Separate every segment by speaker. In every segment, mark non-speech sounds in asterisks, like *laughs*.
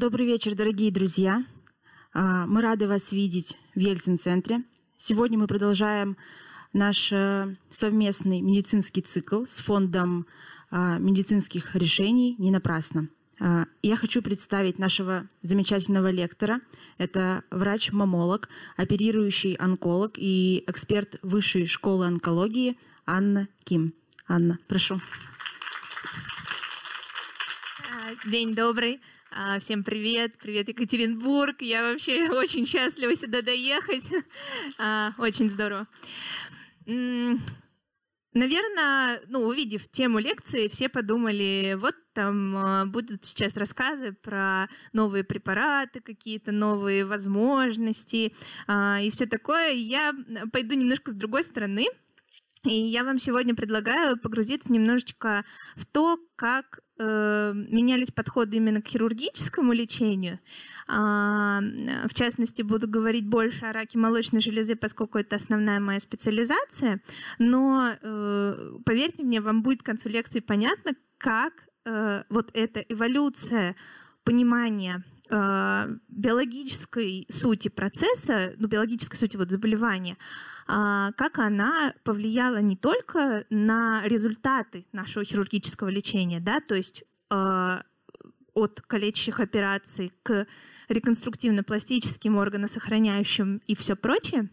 Speaker 1: Добрый вечер, дорогие друзья. А, мы рады вас видеть в Ельцин-центре. Сегодня мы продолжаем наш э, совместный медицинский цикл с фондом а, медицинских решений «Не напрасно». А, я хочу представить нашего замечательного лектора. Это врач-мамолог, оперирующий онколог и эксперт Высшей школы онкологии Анна Ким. Анна, прошу.
Speaker 2: День добрый. Всем привет, привет, Екатеринбург. Я вообще *laughs* очень счастлива сюда доехать. *laughs* Очень здорово. Наверное, ну, увидев тему лекции, все подумали, вот там будут сейчас рассказы про новые препараты, какие-то новые возможности и все такое. Я пойду немножко с другой стороны. И я вам сегодня предлагаю погрузиться немножечко в то, как э, менялись подходы именно к хирургическому лечению. А, в частности, буду говорить больше о раке молочной железы, поскольку это основная моя специализация. Но э, поверьте мне, вам будет к концу лекции понятно, как э, вот эта эволюция понимания э, биологической сути процесса, ну, биологической сути вот заболевания, как она повлияла не только на результаты нашего хирургического лечения, да, то есть а, от калечащих операций к реконструктивно-пластическим органосохраняющим и все прочее,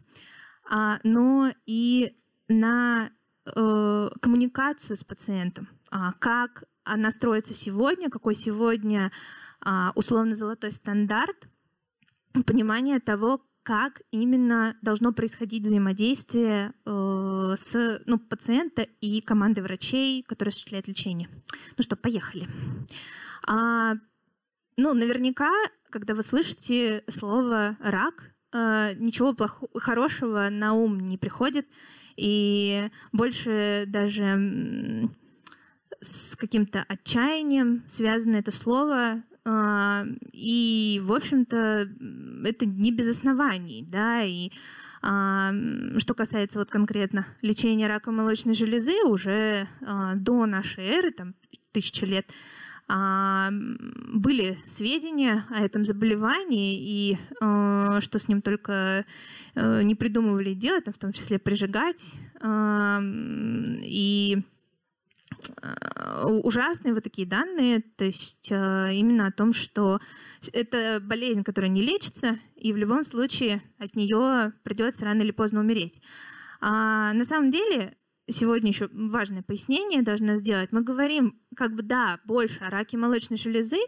Speaker 2: а, но и на э, коммуникацию с пациентом, как она строится сегодня, какой сегодня условно золотой стандарт, понимание того, как именно должно происходить взаимодействие э, с ну, пациента и командой врачей, которые осуществляют лечение. Ну что, поехали. А, ну, наверняка, когда вы слышите слово рак, э, ничего плохого, хорошего на ум не приходит, и больше даже с каким-то отчаянием связано это слово и, в общем-то, это не без оснований, да, и а, что касается вот конкретно лечения рака молочной железы, уже а, до нашей эры, там, тысячи лет, были сведения о этом заболевании и что с ним только э, не придумывали делать, в том числе прижигать. И ужасные вот такие данные, то есть э, именно о том, что это болезнь, которая не лечится, и в любом случае от нее придется рано или поздно умереть. А на самом деле сегодня еще важное пояснение должна сделать. Мы говорим, как бы да, больше о раке молочной железы,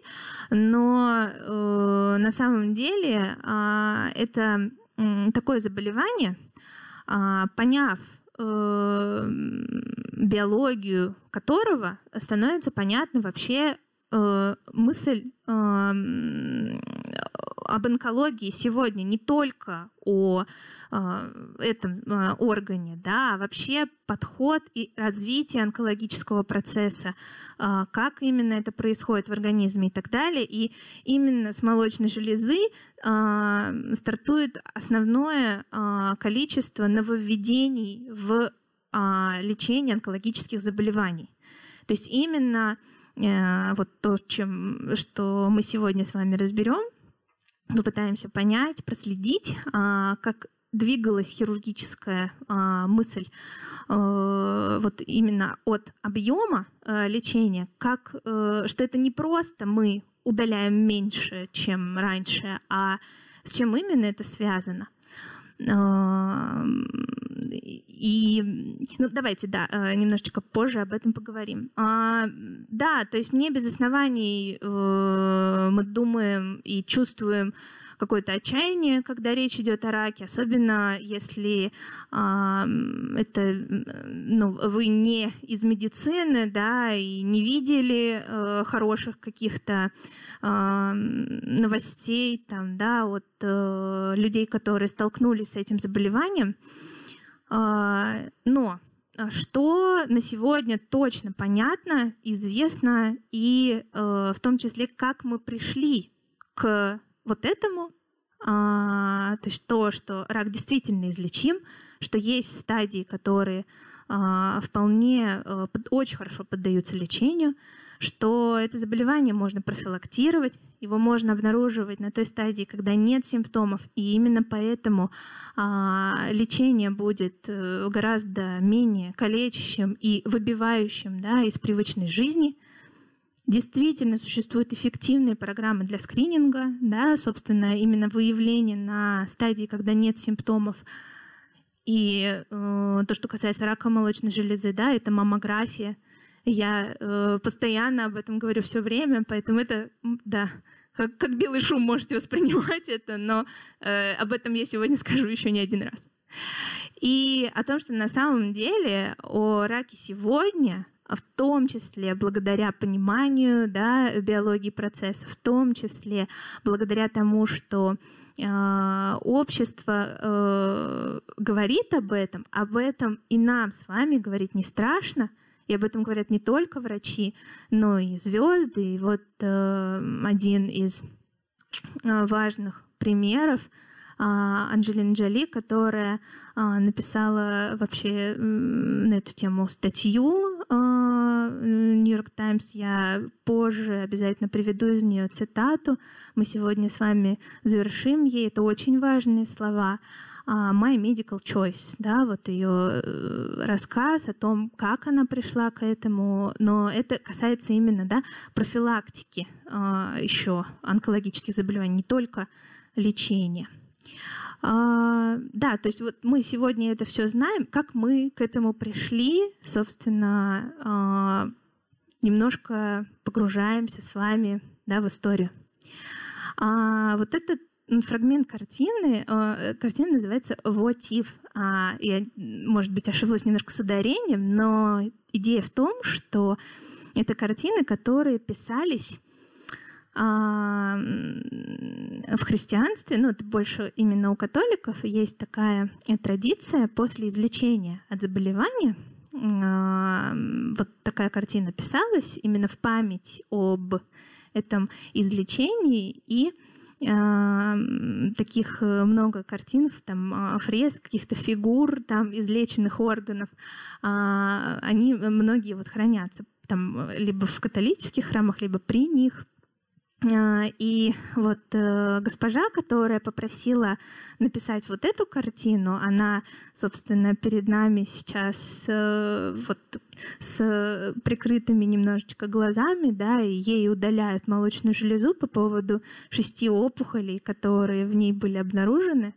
Speaker 2: но э, на самом деле э, это э, такое заболевание, э, поняв биологию которого становится понятна вообще э, мысль э, об онкологии сегодня не только о э, этом э, органе, да, а вообще подход и развитие онкологического процесса, э, как именно это происходит в организме и так далее. И именно с молочной железы стартует основное количество нововведений в а, лечения онкологических заболеваний. То есть именно э, вот то, чем, что мы сегодня с вами разберем, попытаемся понять, проследить, а, как двигалась хирургическая а, мысль э, вот именно от объема э, лечения, как, что это не просто мы удаляем меньше, чем раньше, а с чем именно это связано. И, ну, давайте, да, э, немножечко позже об этом поговорим. А, да, то есть не без оснований э, мы думаем и чувствуем какое-то отчаяние, когда речь идет о раке, особенно если а, это, ну, вы не из медицины, да, и не видели а, хороших каких-то а, новостей, там, да, от а, людей, которые столкнулись с этим заболеванием. А, но что на сегодня точно понятно, известно, и э, в том числе, как мы пришли к вот этому, а, то есть то, что рак действительно излечим, что есть стадии, которые а, вполне э, очень хорошо поддаются лечению, что это заболевание можно профилактировать, его можно обнаруживать на той стадии, когда нет симптомов, и именно поэтому а, лечение будет э, гораздо менее калечащим и выбивающим да, из привычной жизни. Действительно существуют эффективные программы для скрининга, да, собственно, именно выявление на стадии, когда нет симптомов. И э, то, что касается рака молочной железы, да, это маммография – я э, постоянно об этом говорю все время, поэтому это, да, как, как белый шум можете воспринимать *laughs* это, но э, об этом я сегодня скажу еще не один раз. И о том, что на самом деле о раке сегодня, в том числе благодаря пониманию да, биологии процесса, в том числе благодаря тому, что э, общество э, говорит об этом, об этом и нам с вами говорить не страшно, и об этом говорят не только врачи, но и звезды. И вот э, один из э, важных примеров а, Анджелина Джоли, которая а, написала вообще на эту тему статью Нью-Йорк Таймс. Я позже обязательно приведу из нее цитату. Мы сегодня с вами завершим ей. Это очень важные слова. А, My Medical Choice, да, вот ее э, рассказ о том, как она пришла к этому, но это касается именно, да, профилактики а, еще онкологических заболеваний, не только лечения. А, да, то есть вот мы сегодня это все знаем, как мы к этому пришли, собственно, немножко погружаемся с вами да, в историю. Вот этот фрагмент картины. Э, картина называется «What if?». А, я, может быть, ошиблась немножко с ударением, но идея в том, что это картины, которые писались а, в христианстве, ну, это больше именно у католиков, есть такая традиция после излечения от заболевания, а, вот такая картина писалась именно в память об этом излечении и таких э, много картин, там а, фрез, каких-то фигур, там излеченных органов, а, они многие вот хранятся там либо в католических храмах, либо при них. А, и вот э, госпожа, которая попросила написать вот эту картину, она, собственно, перед нами сейчас э, вот с прикрытыми немножечко глазами, да, и ей удаляют молочную железу по поводу шести опухолей, которые в ней были обнаружены.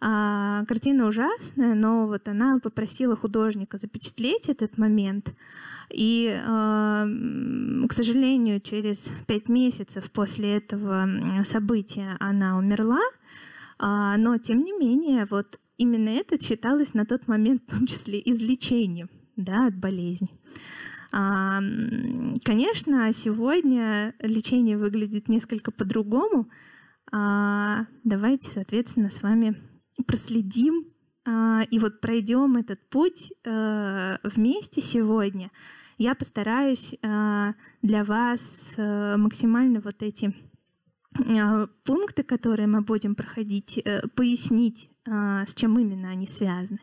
Speaker 2: А, картина ужасная, но вот она попросила художника запечатлеть этот момент. И, к сожалению, через пять месяцев после этого события она умерла, а, но тем не менее, вот именно это считалось на тот момент в том числе излечением да, от болезни. А, конечно, сегодня лечение выглядит несколько по-другому. А, давайте, соответственно, с вами проследим и вот пройдем этот путь э, вместе сегодня я постараюсь э, для вас э, максимально вот эти пункты, которые мы будем проходить, пояснить, с чем именно они связаны.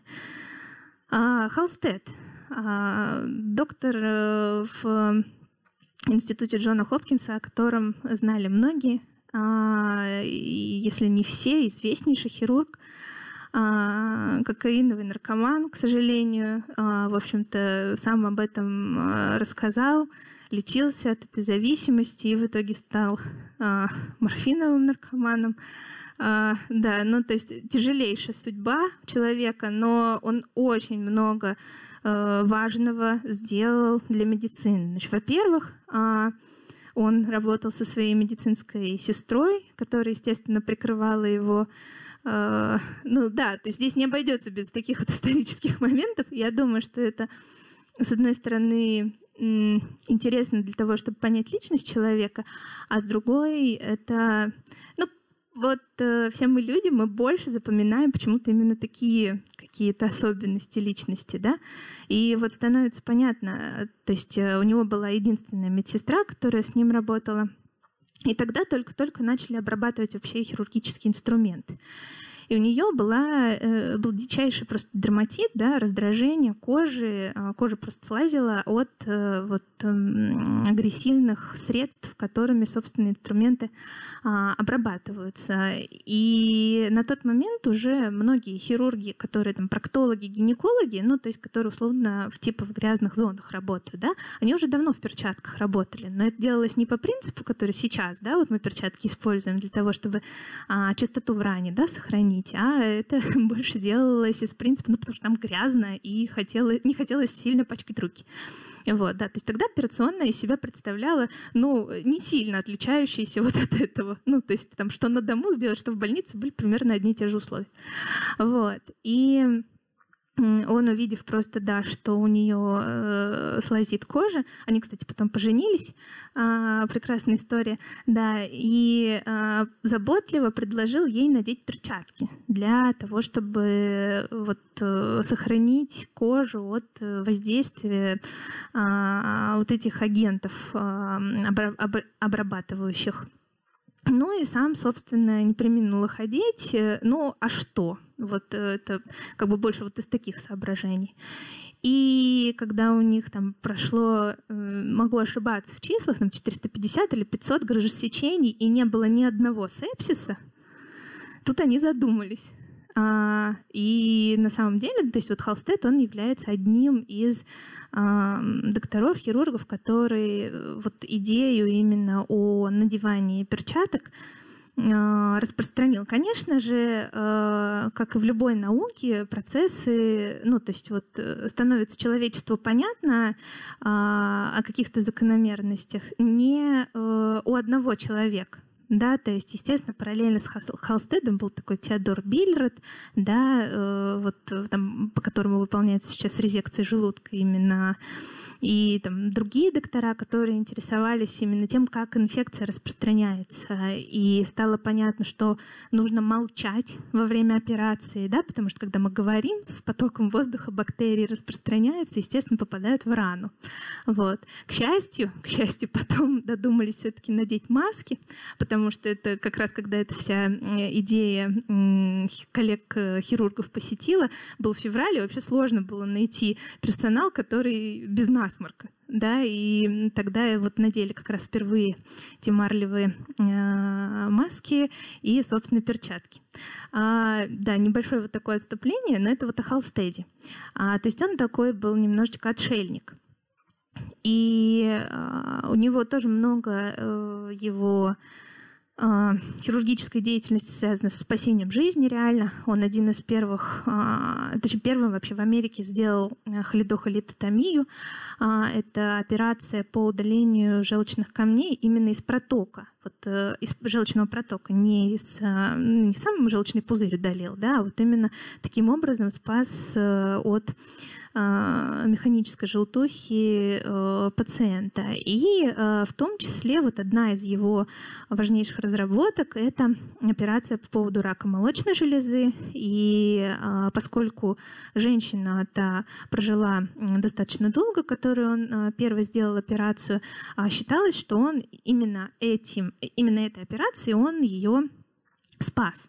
Speaker 2: Холстед, доктор в институте Джона Хопкинса, о котором знали многие, если не все, известнейший хирург, а, кокаиновый наркоман, к сожалению. А, в общем-то, сам об этом а, рассказал, лечился от этой зависимости и в итоге стал морфиновым наркоманом. да, ну то есть тяжелейшая судьба человека, но он очень много важного сделал для медицины. Значит, во-первых, он работал со своей медицинской сестрой, которая, естественно, прикрывала его а, ну да, то есть здесь не обойдется без таких вот *laughs* исторических моментов. Я думаю, что это, с одной стороны, интересно для того, чтобы понять личность человека, а с другой это, ну, вот э, все мы люди, мы больше запоминаем почему-то именно такие какие-то особенности личности, да, и вот становится понятно, то есть э, у него была единственная медсестра, которая с ним работала, и тогда только-только начали обрабатывать вообще хирургические инструменты. И у нее была, э, был дичайший просто дерматит, да, раздражение кожи. А, кожа просто слазила от э, вот, эм, агрессивных средств, которыми, собственно, инструменты а, обрабатываются. И на тот момент уже многие хирурги, которые там проктологи, гинекологи, ну, то есть которые условно в типа в грязных зонах работают, да, они уже давно в перчатках работали. Но это делалось не по принципу, который сейчас, да, вот мы перчатки используем для того, чтобы а, чистоту в ране, да, сохранить, а это *laughs* больше делалось из принципа, ну, потому что там грязно и хотела, не хотелось сильно пачкать руки. Вот, да, то есть тогда операционная из себя представляла, ну, не сильно отличающаяся *laughs* вот от этого. Ну, то есть там, что на дому сделать, что в больнице, были примерно одни и те же условия. Вот, и он, увидев просто, да, что у нее э, слазит кожа, они, кстати, потом поженились, э, прекрасная история, да, и э, заботливо предложил ей надеть перчатки для того, чтобы вот э, сохранить кожу от воздействия э, вот этих агентов э, обрабатывающих. Ну и сам, собственно, не применил ходить. Ну, а что? Вот э, это как бы больше вот из таких соображений. И когда у них там прошло, э, могу ошибаться в числах, там 450 или 500 грыжесечений, и не было ни одного сепсиса, тут они задумались. А, и на самом деле, то есть вот Холстед, он является одним из докторов, хирургов, который э, вот идею именно о надевании перчаток а, распространил. Конечно же, а, как и в любой науке, процессы, ну, то есть вот э, становится человечеству понятно а, о каких-то закономерностях не э, у одного человека. Да, то есть, естественно, параллельно с Халстедом был такой Теодор Биллерет, да, э, вот там, по которому выполняется сейчас резекция желудка именно и там, другие доктора, которые интересовались именно тем, как инфекция распространяется. И стало понятно, что нужно молчать во время операции, да, потому что когда мы говорим, с потоком воздуха бактерии распространяются, естественно, попадают в рану. Вот. К счастью, к счастью, потом додумались все-таки надеть маски, потому что это как раз когда эта вся идея коллег-хирургов посетила, был февраль, и вообще сложно было найти персонал, который без нас насморк. Да, и тогда вот надели как раз впервые эти марлевые э, маски и, собственно, перчатки. А, да, небольшое вот такое отступление, но это вот о Халстеде. А, то есть он такой был немножечко отшельник. И а, у него тоже много а, его а, хирургическая деятельность связана с спасением жизни реально. Он один из первых, а, точнее первым вообще в Америке сделал э, холидохолитотомию. А, это операция по удалению желчных камней именно из протока, вот э, из желчного протока, не из не сам желчный пузырь удалил, да, а вот именно таким образом спас э, от а, механической желтухи э, пациента. И э, в том числе вот одна из его важнейших разработок — это операция по поводу рака молочной железы. И а, поскольку женщина та прожила достаточно долго, которую он э, первый сделал операцию, а, считалось, что он именно этим, именно этой операцией он ее спас.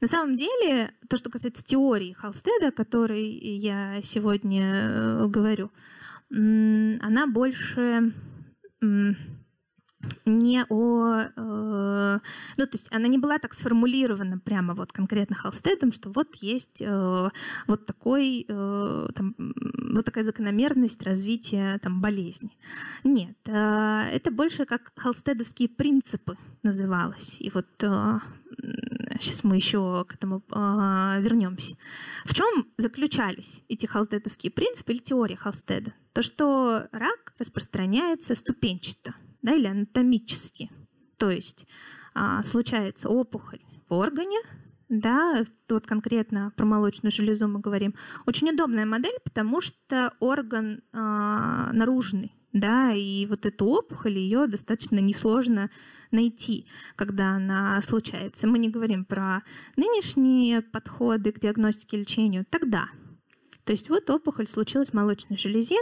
Speaker 2: На самом деле, то, что касается теории Халстеда, о которой я сегодня э, говорю, она больше не о... Э, ну, то есть она не была так сформулирована прямо вот конкретно Холстедом, что вот есть э, вот такой, э, там, вот такая закономерность развития там, болезни. Нет, э, это больше как холстедовские принципы называлось. И вот э, сейчас мы еще к этому э, вернемся. В чем заключались эти холстедовские принципы или теория Холстеда? То, что рак распространяется ступенчато – да, или анатомически. То есть а, случается опухоль в органе, да, вот конкретно про молочную железу мы говорим. Очень удобная модель, потому что орган а, наружный, да, и вот эту опухоль ее достаточно несложно найти, когда она случается. Мы не говорим про нынешние подходы к диагностике и лечению, тогда. То есть вот опухоль случилась в молочной железе.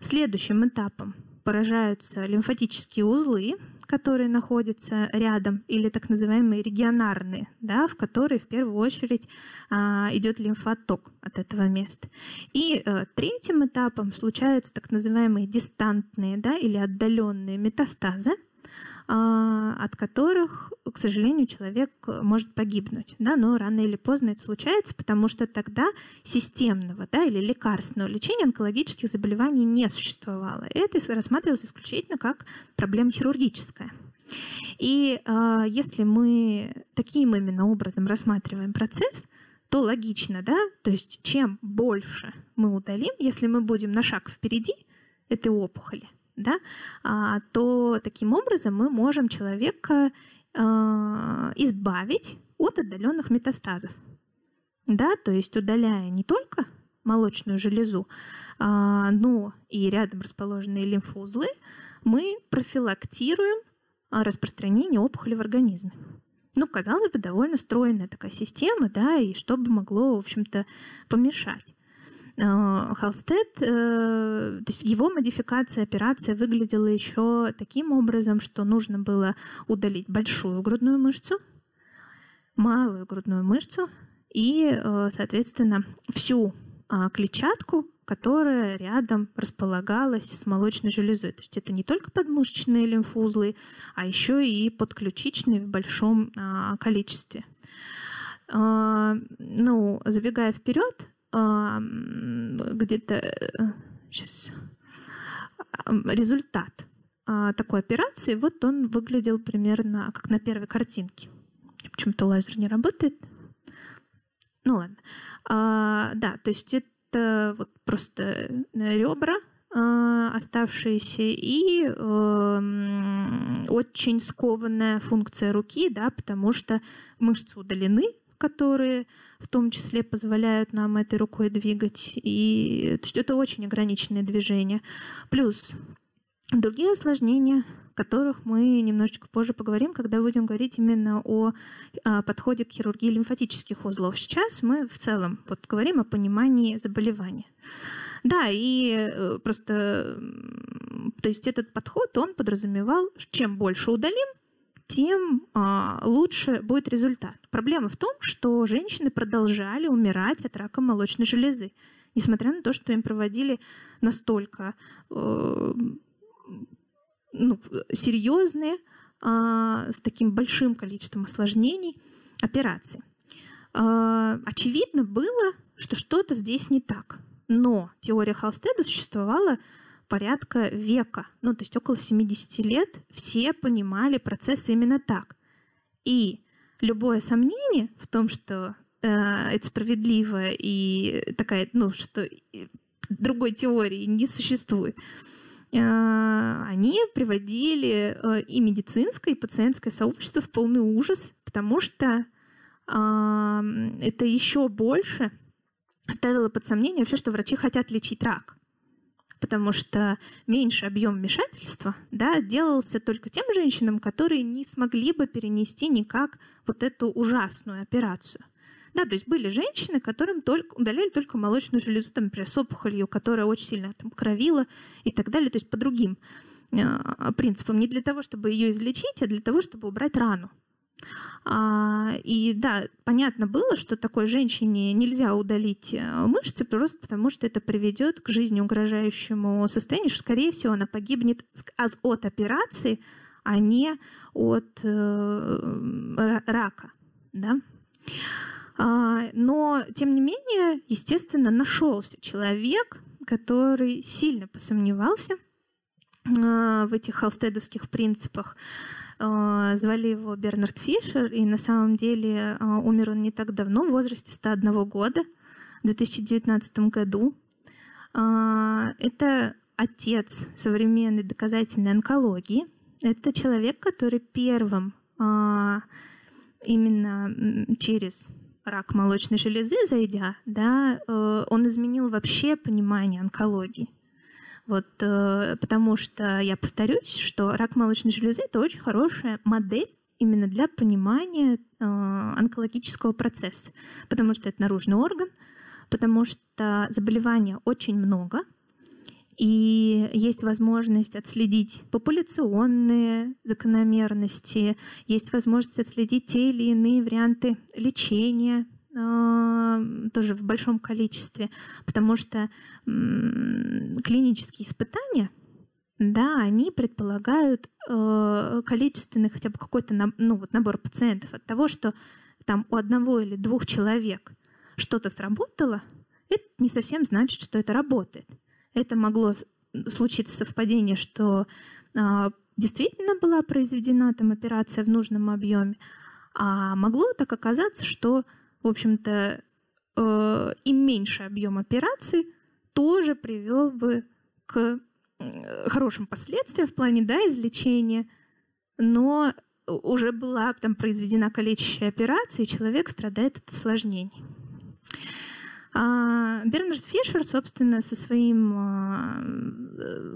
Speaker 2: Следующим этапом поражаются лимфатические узлы, которые находятся рядом, или так называемые регионарные, да, в которые в первую очередь а, идет лимфоток от этого места. И а, третьим этапом случаются так называемые дистантные да, или отдаленные метастазы, от которых, к сожалению, человек может погибнуть. Да? Но рано или поздно это случается, потому что тогда системного да, или лекарственного лечения онкологических заболеваний не существовало. Это рассматривалось исключительно как проблема хирургическая. И э, если мы таким именно образом рассматриваем процесс, то логично, да, то есть чем больше мы удалим, если мы будем на шаг впереди этой опухоли, да, а, то таким образом мы можем человека а, избавить от отдаленных метастазов. Да, то есть удаляя не только молочную железу, а, но и рядом расположенные лимфоузлы, мы профилактируем распространение опухоли в организме. Ну, казалось бы, довольно стройная такая система, да, и что бы могло, в общем-то, помешать. Халстед, э, то есть его модификация операция выглядела еще таким образом, что нужно было удалить большую грудную мышцу, малую грудную мышцу и, э, соответственно, всю а, клетчатку, которая рядом располагалась с молочной железой. То есть это не только подмышечные лимфоузлы, а еще и подключичные в большом а, количестве. А, ну, забегая вперед, где-то сейчас э, результат а, такой операции, вот он выглядел примерно как на первой картинке. Почему-то лазер не работает. Ну ладно. А, да, то есть это вот просто э, ребра а, оставшиеся и э, очень скованная функция руки, да, потому что мышцы удалены, которые в том числе позволяют нам этой рукой двигать. И то есть это очень ограниченное движение. Плюс другие осложнения, о которых мы немножечко позже поговорим, когда будем говорить именно о, о а, подходе к хирургии лимфатических узлов. Сейчас мы в целом вот говорим о понимании заболевания. Да, и э, просто, то есть этот подход, он подразумевал, чем больше удалим, тем а, лучше будет результат. Проблема в том, что женщины продолжали умирать от рака молочной железы, несмотря на то, что им проводили настолько э, ну, серьезные, э, с таким большим количеством осложнений операции. Э, очевидно было, что что-то здесь не так. Но теория Холстеда существовала порядка века, ну то есть около 70 лет, все понимали процесс именно так. И любое сомнение в том, что э, это справедливо и такая, ну что другой теории не существует, э, они приводили э, и медицинское, и пациентское сообщество в полный ужас, потому что э, это еще больше ставило под сомнение вообще, что врачи хотят лечить рак потому что меньше объем вмешательства да, делался только тем женщинам, которые не смогли бы перенести никак вот эту ужасную операцию. Да, то есть были женщины, которым только, удаляли только молочную железу, там, например, с опухолью, которая очень сильно там, кровила и так далее, то есть по другим э, принципам. Не для того, чтобы ее излечить, а для того, чтобы убрать рану. А, и да, понятно было, что такой женщине нельзя удалить э, мышцы просто потому, что это приведет к жизни угрожающему состоянию, что, скорее всего, она погибнет от, операции, а не от э, рака. Да? А, но, тем не менее, естественно, нашелся человек, который сильно посомневался э, в этих холстедовских принципах, звали его Бернард Фишер, и на самом деле а, умер он не так давно, в возрасте 101 года, в 2019 году. А, это отец современной доказательной онкологии. Это человек, который первым именно через рак молочной железы зайдя, да, э, он изменил вообще понимание онкологии. Вот, э, потому что я повторюсь, что рак молочной железы это очень хорошая модель именно для понимания э, онкологического процесса, потому что это наружный орган, потому что заболевания очень много, и есть возможность отследить популяционные закономерности, есть возможность отследить те или иные варианты лечения, тоже в большом количестве, потому что клинические испытания, да, они предполагают э, количественный хотя бы какой-то ну, вот набор пациентов от того, что там у одного или двух человек что-то сработало, это не совсем значит, что это работает. Это могло случиться совпадение, что э, действительно была произведена там операция в нужном объеме, а могло так оказаться, что в общем-то, э, и меньший объем операций тоже привел бы к хорошим последствиям в плане да, излечения, но уже была там произведена калечащая операция, и человек страдает от осложнений. А Бернард Фишер, собственно, со своим а,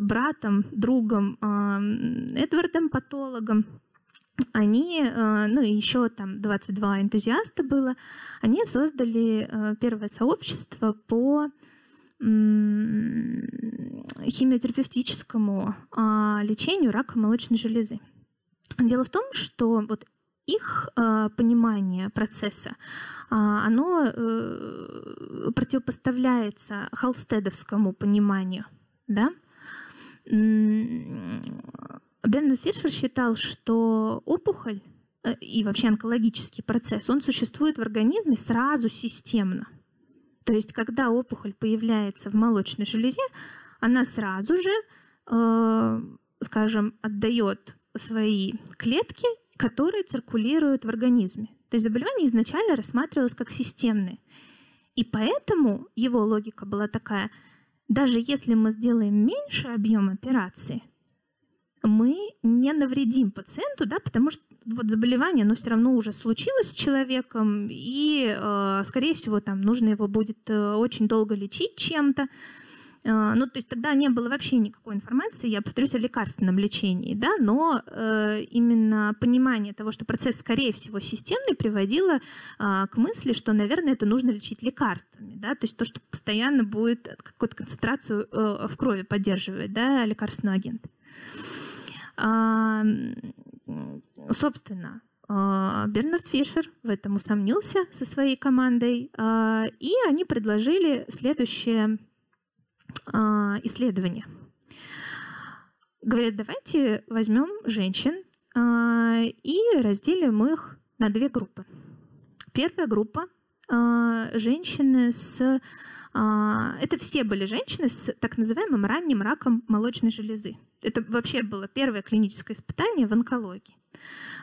Speaker 2: братом, другом а, Эдвардом, патологом, они, э, ну и еще там 22 энтузиаста было, они создали э, первое сообщество по химиотерапевтическому а, лечению рака молочной железы. Дело в том, что вот их э, понимание процесса, а, оно противопоставляется холстедовскому пониманию, да, Беннет Фишер считал, что опухоль э, и вообще онкологический процесс, он существует в организме сразу системно. То есть, когда опухоль появляется в молочной железе, она сразу же, э, скажем, отдает свои клетки, которые циркулируют в организме. То есть заболевание изначально рассматривалось как системное. И поэтому его логика была такая, даже если мы сделаем меньше объем операции, мы не навредим пациенту, да, потому что вот заболевание, оно все равно уже случилось с человеком, и, э, скорее всего, там нужно его будет э, очень долго лечить чем-то. Э, ну, то есть тогда не было вообще никакой информации, я повторюсь, о лекарственном лечении, да, но э, именно понимание того, что процесс, скорее всего, системный, приводило э, к мысли, что, наверное, это нужно лечить лекарствами, да, то есть то, что постоянно будет какую-то концентрацию э, в крови поддерживать, да, лекарственный агент. Собственно, а, Бернард Фишер в этом усомнился со своей командой, а, и они предложили следующее а, исследование. Говорят, давайте возьмем женщин и разделим их на две группы. Первая группа женщины с... Это все были женщины с так называемым ранним раком молочной железы. Это вообще было первое клиническое испытание в онкологии.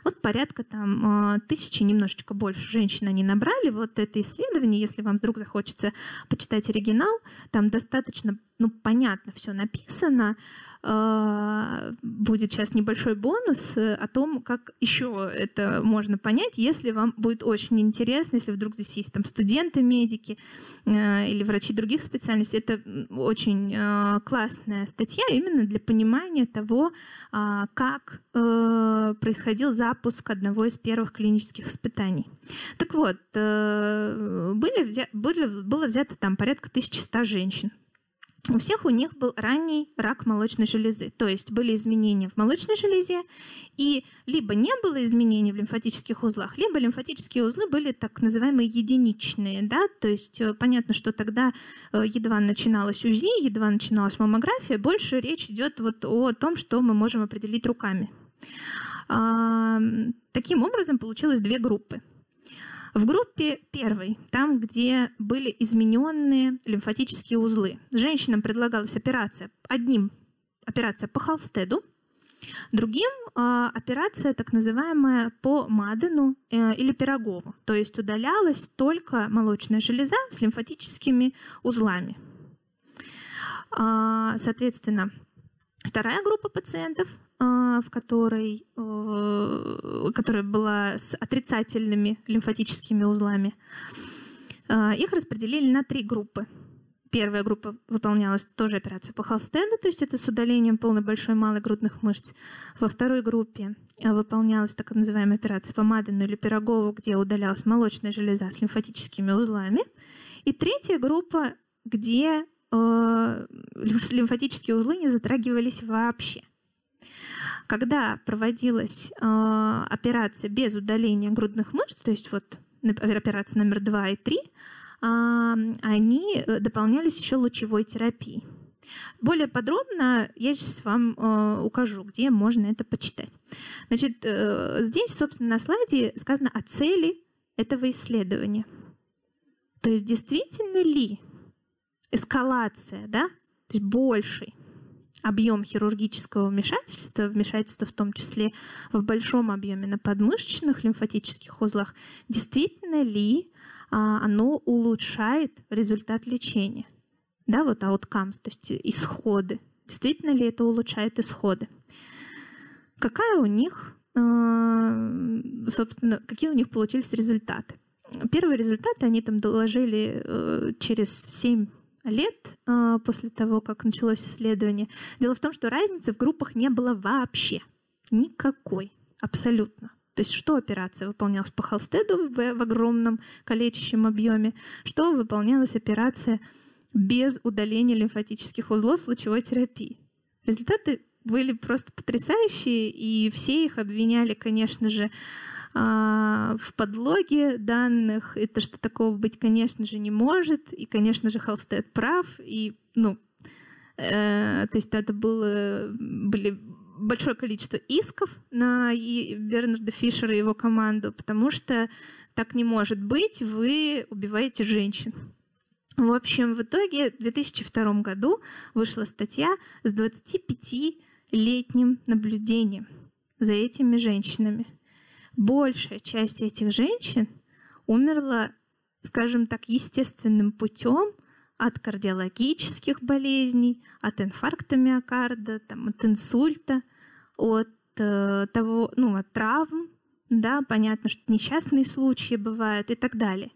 Speaker 2: Вот порядка там а, тысячи, немножечко больше женщин они набрали. Вот это исследование, если вам вдруг захочется почитать оригинал, там достаточно ну, понятно все написано. А, будет сейчас небольшой бонус э, о том, как еще это можно понять, если вам будет очень интересно, если вдруг здесь есть там студенты, медики э, или врачи других специальностей. Это очень э, классная статья именно для понимания того, а, как происходил запуск одного из первых клинических испытаний. Так вот, были, были, было взято там порядка 1100 женщин у всех у них был ранний рак молочной железы, то есть были изменения в молочной железе, и либо не было изменений в лимфатических узлах, либо лимфатические узлы были так называемые единичные, да, то есть э, понятно, что тогда э, едва начиналась УЗИ, едва начиналась маммография, больше речь идет вот о том, что мы можем определить руками. Таким образом, получилось две группы. В группе первой, там, где были измененные лимфатические узлы, женщинам предлагалась операция. Одним операция по Холстеду, другим э, операция так называемая по Мадену э, или Пирогову. То есть удалялась только молочная железа с лимфатическими узлами. Э, соответственно, вторая группа пациентов а, в которой, э, которая была с отрицательными лимфатическими узлами. А, их распределили на три группы. Первая группа выполнялась тоже операция по Холстену, то есть это с удалением полной большой малой грудных мышц. Во второй группе э, выполнялась так называемая операция по Мадену или Пирогову, где удалялась молочная железа с лимфатическими узлами. И третья группа, где э, лимфатические узлы не затрагивались вообще. Когда проводилась э, операция без удаления грудных мышц, то есть вот операция номер 2 и 3, э, они дополнялись еще лучевой терапией. Более подробно я сейчас вам э, укажу, где можно это почитать. Значит, э, здесь, собственно, на слайде сказано о цели этого исследования. То есть действительно ли эскалация, да, то есть больший объем хирургического вмешательства, вмешательства в том числе в большом объеме на подмышечных лимфатических узлах, действительно ли а, оно улучшает результат лечения? Да, вот outcomes, то есть исходы. Действительно ли это улучшает исходы? Какая у них, а, собственно, какие у них получились результаты? Первые результаты они там доложили э, через 7 лет э, после того, как началось исследование. Дело в том, что разницы в группах не было вообще. Никакой. Абсолютно. То есть что операция выполнялась по холстеду в, в огромном калечащем объеме, что выполнялась операция без удаления лимфатических узлов лучевой терапии. Результаты были просто потрясающие, и все их обвиняли, конечно же, а, в подлоге данных. Это что такого быть, конечно же, не может. И, конечно же, Холстед прав. И, ну, э, то есть это было, были большое количество исков на Бернарда Фишера и его команду, потому что так не может быть, вы убиваете женщин. В общем, в итоге в 2002 году вышла статья с 25-летним наблюдением за этими женщинами – большая часть этих женщин умерла, скажем так, естественным путем от кардиологических болезней, от инфаркта миокарда, там, от инсульта, от э, того, ну, от травм, да, понятно, что несчастные случаи бывают и так далее.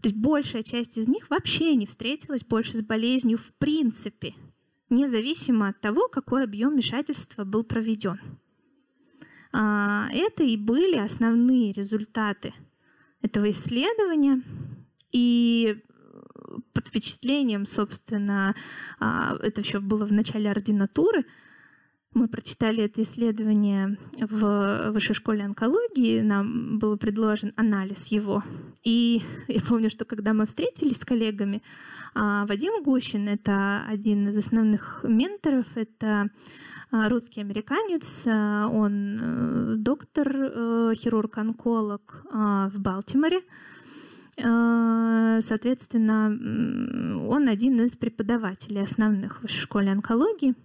Speaker 2: То есть большая часть из них вообще не встретилась больше с болезнью в принципе, независимо от того, какой объем вмешательства был проведен. А, это и были основные результаты этого исследования. И под впечатлением, собственно, а, это еще было в начале ординатуры, мы прочитали это исследование в Высшей школе онкологии, нам был предложен анализ его. И я помню, что когда мы встретились с коллегами, а, Вадим Гущин, это один из основных менторов, это а, русский американец, а, он э, доктор, э, хирург-онколог в Балтиморе. Соответственно, он один из преподавателей основных в Высшей школе онкологии –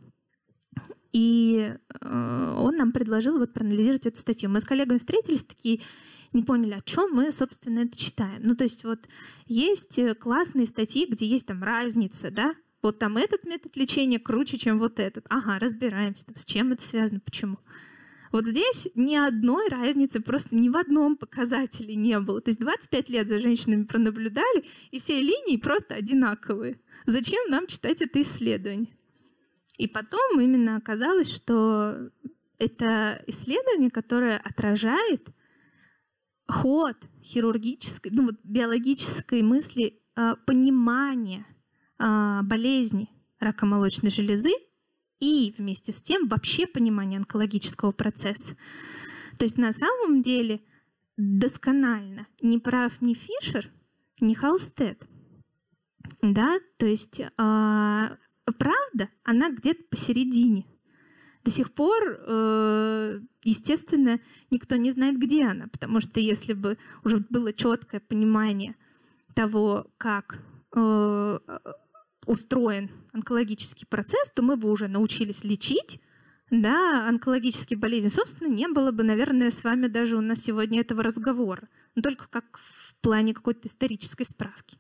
Speaker 2: и э, он нам предложил вот проанализировать эту статью. Мы с коллегами встретились, такие не поняли, о чем мы, собственно, это читаем. Ну, то есть вот есть э, классные статьи, где есть там разница, да, вот там этот метод лечения круче, чем вот этот. Ага, разбираемся, с чем это связано, почему. Вот здесь ни одной разницы просто ни в одном показателе не было. То есть 25 лет за женщинами пронаблюдали, и все линии просто одинаковые. Зачем нам читать это исследование? И потом именно оказалось, что это исследование, которое отражает ход хирургической, ну вот биологической мысли, э, понимания э, болезни рака молочной железы и вместе с тем вообще понимание онкологического процесса. То есть на самом деле досконально не прав ни Фишер, ни Холстед. Да, то есть э, правда, она где-то посередине. До сих пор, э, естественно, никто не знает, где она, потому что если бы уже было четкое понимание того, как э, устроен онкологический процесс, то мы бы уже научились лечить да, онкологические болезни. Собственно, не было бы, наверное, с вами даже у нас сегодня этого разговора, но только как в плане какой-то исторической справки.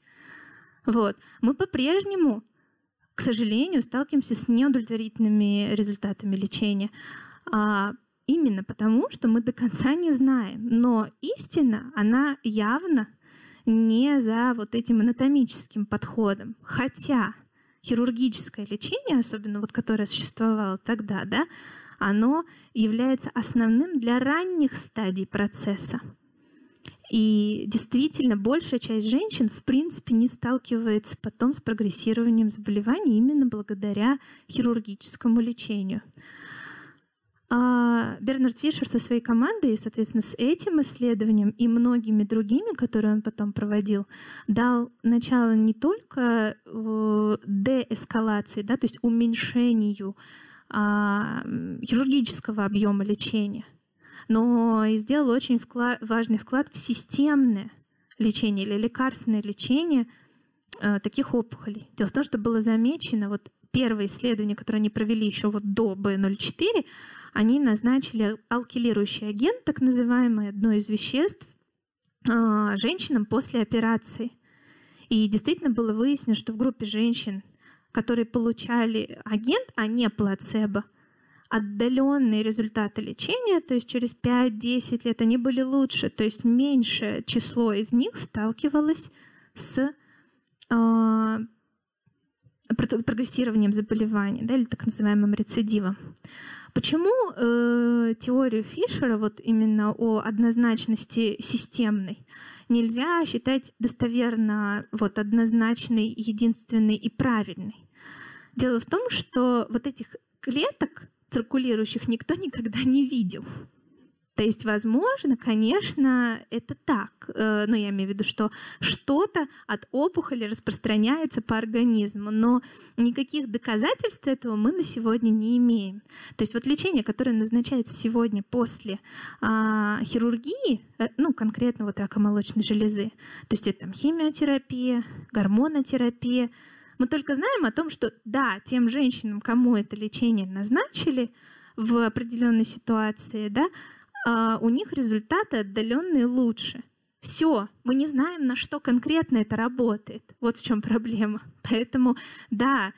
Speaker 2: Вот. Мы по-прежнему к сожалению, сталкиваемся с неудовлетворительными результатами лечения. А, именно потому, что мы до конца не знаем. Но истина, она явно не за вот этим анатомическим подходом. Хотя хирургическое лечение, особенно вот которое существовало тогда, да, оно является основным для ранних стадий процесса. И действительно, большая часть женщин, в принципе, не сталкивается потом с прогрессированием заболеваний именно благодаря хирургическому лечению. А Бернард Фишер со своей командой, соответственно, с этим исследованием и многими другими, которые он потом проводил, дал начало не только деэскалации, да, то есть уменьшению а, хирургического объема лечения, но и сделал очень вклад, важный вклад в системное лечение или лекарственное лечение э, таких опухолей. Дело в том, что было замечено, вот первое исследование, которое они провели еще вот до B04, они назначили алкилирующий агент, так называемый, одно из веществ, э, женщинам после операции. И действительно было выяснено, что в группе женщин, которые получали агент, а не плацебо, отдаленные результаты лечения, то есть через 5-10 лет они были лучше, то есть меньшее число из них сталкивалось с э, прогрессированием заболевания, да, или так называемым рецидивом. Почему э, теорию Фишера, вот именно о однозначности системной, нельзя считать достоверно вот однозначной, единственной и правильной? Дело в том, что вот этих клеток циркулирующих никто *laughs* никогда не видел. То есть, возможно, конечно, это так. Э, ну, я имею в виду, что что-то от опухоли распространяется по организму, но никаких доказательств этого мы на сегодня не имеем. То есть вот лечение, которое назначается сегодня после а, хирургии, э, ну, конкретно вот рака молочной железы, то есть это там химиотерапия, гормонотерапия, мы только знаем о том, что да, тем женщинам, кому это лечение назначили в определенной ситуации, да, а, у них результаты отдаленные лучше. Все, мы не знаем, на что конкретно это работает. Вот в чем проблема. *laughs* Поэтому, да,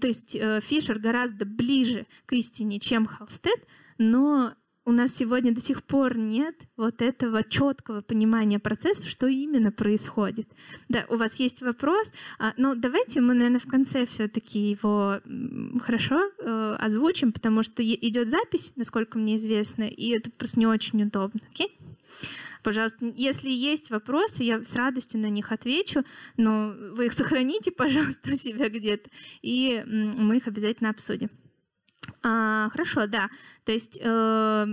Speaker 2: то есть э, Фишер гораздо ближе к истине, чем Халстед, но у нас сегодня до сих пор нет вот этого четкого понимания процесса, что именно происходит. Да, у вас есть вопрос, а, но давайте мы, наверное, в конце все-таки его хорошо э, озвучим, потому что идет запись, насколько мне известно, и это просто не очень удобно. Окей? Пожалуйста, если есть вопросы, я с радостью на них отвечу, но вы их сохраните, *laughs* пожалуйста, у себя где-то, и мы их обязательно обсудим. А, хорошо, да. То есть, э,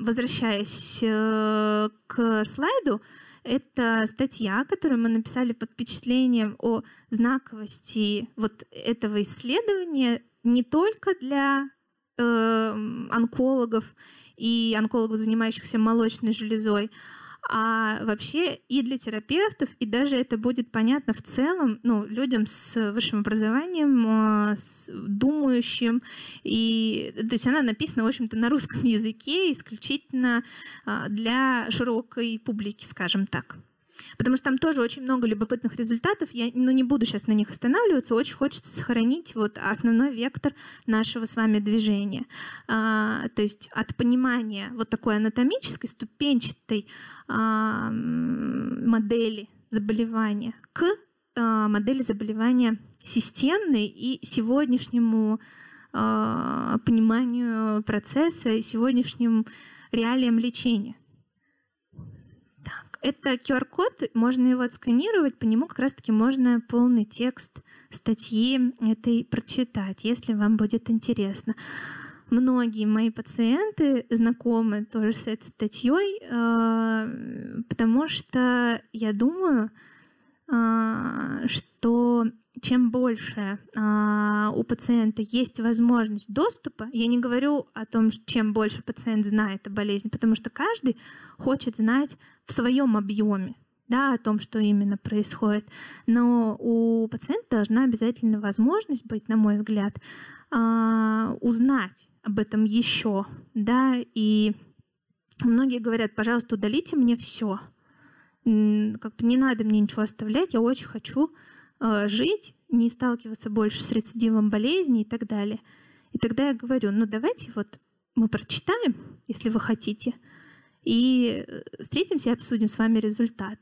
Speaker 2: возвращаясь э, к слайду, это статья, которую мы написали под впечатлением о знаковости вот этого исследования не только для э, онкологов и онкологов, занимающихся молочной железой, а вообще и для терапевтов, и даже это будет понятно в целом ну, людям с высшим образованием, а, с думающим. И, то есть она написана, в общем-то, на русском языке исключительно а, для широкой публики, скажем так потому что там тоже очень много любопытных результатов. Я ну, не буду сейчас на них останавливаться. Очень хочется сохранить вот основной вектор нашего с вами движения. А, то есть от понимания вот такой анатомической, ступенчатой а, модели заболевания к а, модели заболевания системной и сегодняшнему а, пониманию процесса и сегодняшним реалиям лечения. Это QR-код, можно его отсканировать, по нему как раз-таки можно полный текст статьи этой прочитать, если вам будет интересно. Многие мои пациенты знакомы тоже с этой статьей, э, потому что я думаю, э, что чем больше а, у пациента есть возможность доступа, я не говорю о том, чем больше пациент знает о болезни, потому что каждый хочет знать в своем объеме, да, о том, что именно происходит. Но у пациента должна обязательно возможность быть, на мой взгляд, а, узнать об этом еще, да, и многие говорят, пожалуйста, удалите мне все, как бы не надо мне ничего оставлять, я очень хочу Э, жить, не сталкиваться больше с рецидивом болезни и так далее. И тогда я говорю, ну давайте вот мы прочитаем, если вы хотите, и э, встретимся и обсудим с вами результат.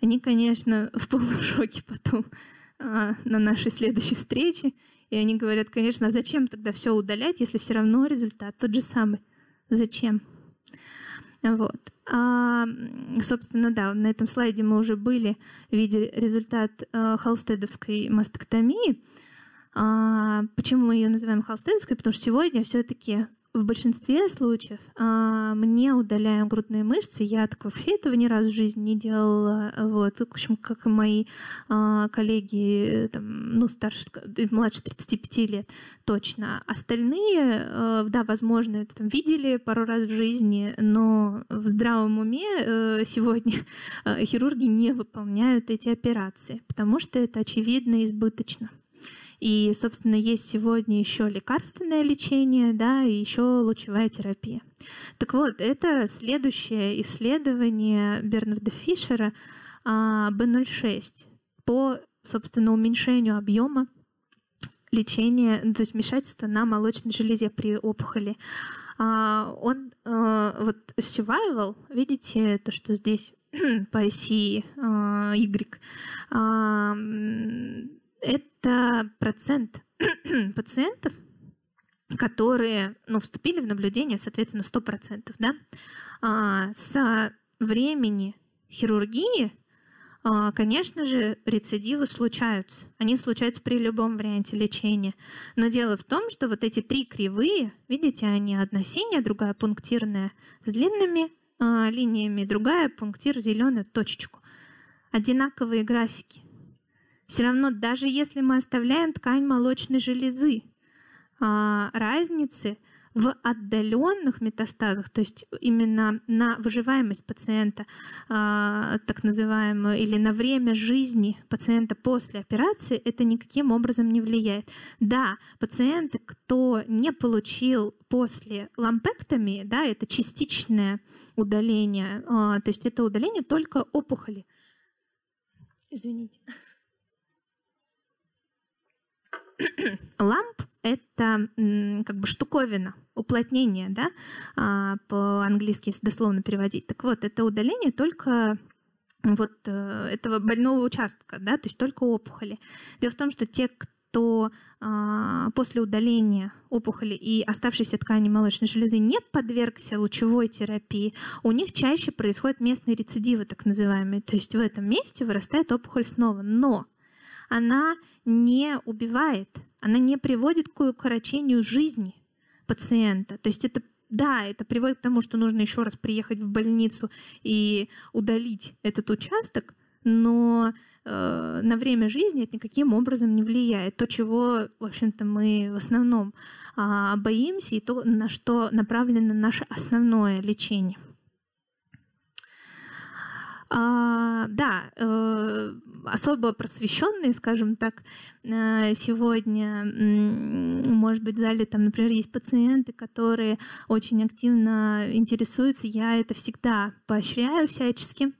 Speaker 2: Они, конечно, *laughs* в полном шоке потом а, на нашей следующей встрече, и они говорят, конечно, а зачем тогда все удалять, если все равно результат тот же самый? Зачем? Вот. А, собственно, да, на этом слайде мы уже были, видели результат э, холстедовской мастектомии. А, почему мы ее называем холстедовской? Потому что сегодня все-таки в большинстве случаев а, мне удаляем грудные мышцы. Я так вообще этого ни разу в жизни не делала. Вот. В общем, как и мои а, коллеги, там, ну, старше, младше 35 лет, точно. Остальные, а, да, возможно, это там видели пару раз в жизни, но в здравом уме а, сегодня а, хирурги не выполняют эти операции, потому что это очевидно избыточно. И, собственно, есть сегодня еще лекарственное лечение, да, и еще лучевая терапия. Так вот, это следующее исследование Бернарда Фишера B06 по, собственно, уменьшению объема лечения, ну, то есть вмешательства на молочной железе при опухоли. А, он а, вот survival, видите, то, что здесь *clears throat* по оси а, Y, это процент *clears throat* пациентов, которые ну, вступили в наблюдение, соответственно, 100%. Да? А, со времени хирургии, а, конечно же, рецидивы случаются. Они случаются при любом варианте лечения. Но дело в том, что вот эти три кривые, видите, они одна синяя, другая пунктирная с длинными а, линиями, другая пунктир зеленую точечку. Одинаковые графики. Все равно, даже если мы оставляем ткань молочной железы, а, разницы в отдаленных метастазах, то есть именно на выживаемость пациента, а, так называемую, или на время жизни пациента после операции, это никаким образом не влияет. Да, пациенты, кто не получил после лампектомии, да, это частичное удаление, а, то есть это удаление только опухоли. Извините. *clears throat* ламп — это как бы штуковина, уплотнение, да, а, по-английски, если дословно переводить. Так вот, это удаление только вот э, этого больного участка, да, то есть только опухоли. Дело в том, что те, кто а, после удаления опухоли и оставшейся ткани молочной железы не подвергся лучевой терапии, у них чаще происходят местные рецидивы, так называемые. То есть в этом месте вырастает опухоль снова. Но она не убивает, она не приводит к укорочению жизни пациента. То есть это да, это приводит к тому, что нужно еще раз приехать в больницу и удалить этот участок, но э, на время жизни это никаким образом не влияет. То, чего, в общем-то, мы в основном э, боимся, и то, на что направлено наше основное лечение. А, да, э, особо просвещенные, скажем так, э, сегодня, может быть, в зале там, например, есть пациенты, которые очень активно интересуются. Я это всегда поощряю всячески.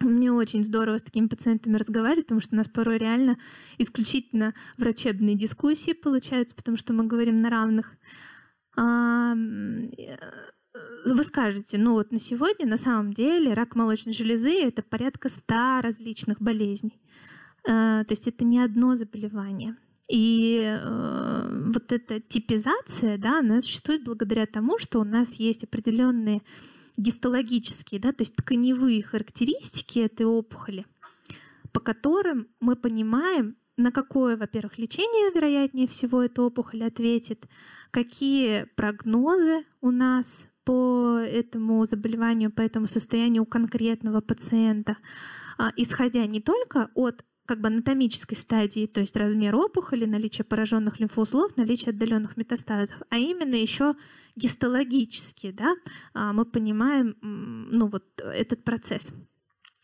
Speaker 2: Мне очень здорово с такими пациентами разговаривать, потому что у нас порой реально исключительно врачебные дискуссии получаются, потому что мы говорим на равных. А, вы скажете, ну вот на сегодня на самом деле рак молочной железы это порядка 100 различных болезней. Э, то есть это не одно заболевание. И э, вот эта типизация, да, она существует благодаря тому, что у нас есть определенные гистологические, да, то есть тканевые характеристики этой опухоли, по которым мы понимаем, на какое, во-первых, лечение, вероятнее всего, эта опухоль ответит, какие прогнозы у нас по этому заболеванию, по этому состоянию у конкретного пациента, а, исходя не только от как бы анатомической стадии, то есть размер опухоли, наличие пораженных лимфоузлов, наличие отдаленных метастазов, а именно еще гистологически, да, а, мы понимаем, ну вот этот процесс.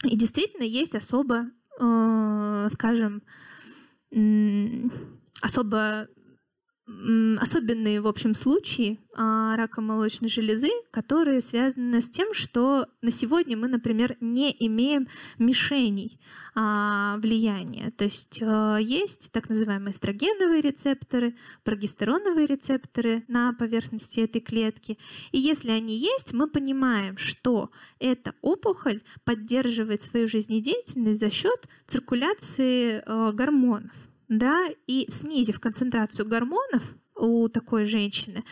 Speaker 2: И действительно есть особо, э, скажем, особо особенные, в общем, случаи а, рака молочной железы, которые связаны с тем, что на сегодня мы, например, не имеем мишеней а, влияния. То есть а, есть так называемые эстрогеновые рецепторы, прогестероновые рецепторы на поверхности этой клетки. И если они есть, мы понимаем, что эта опухоль поддерживает свою жизнедеятельность за счет циркуляции гормонов да, и снизив концентрацию гормонов у такой женщины,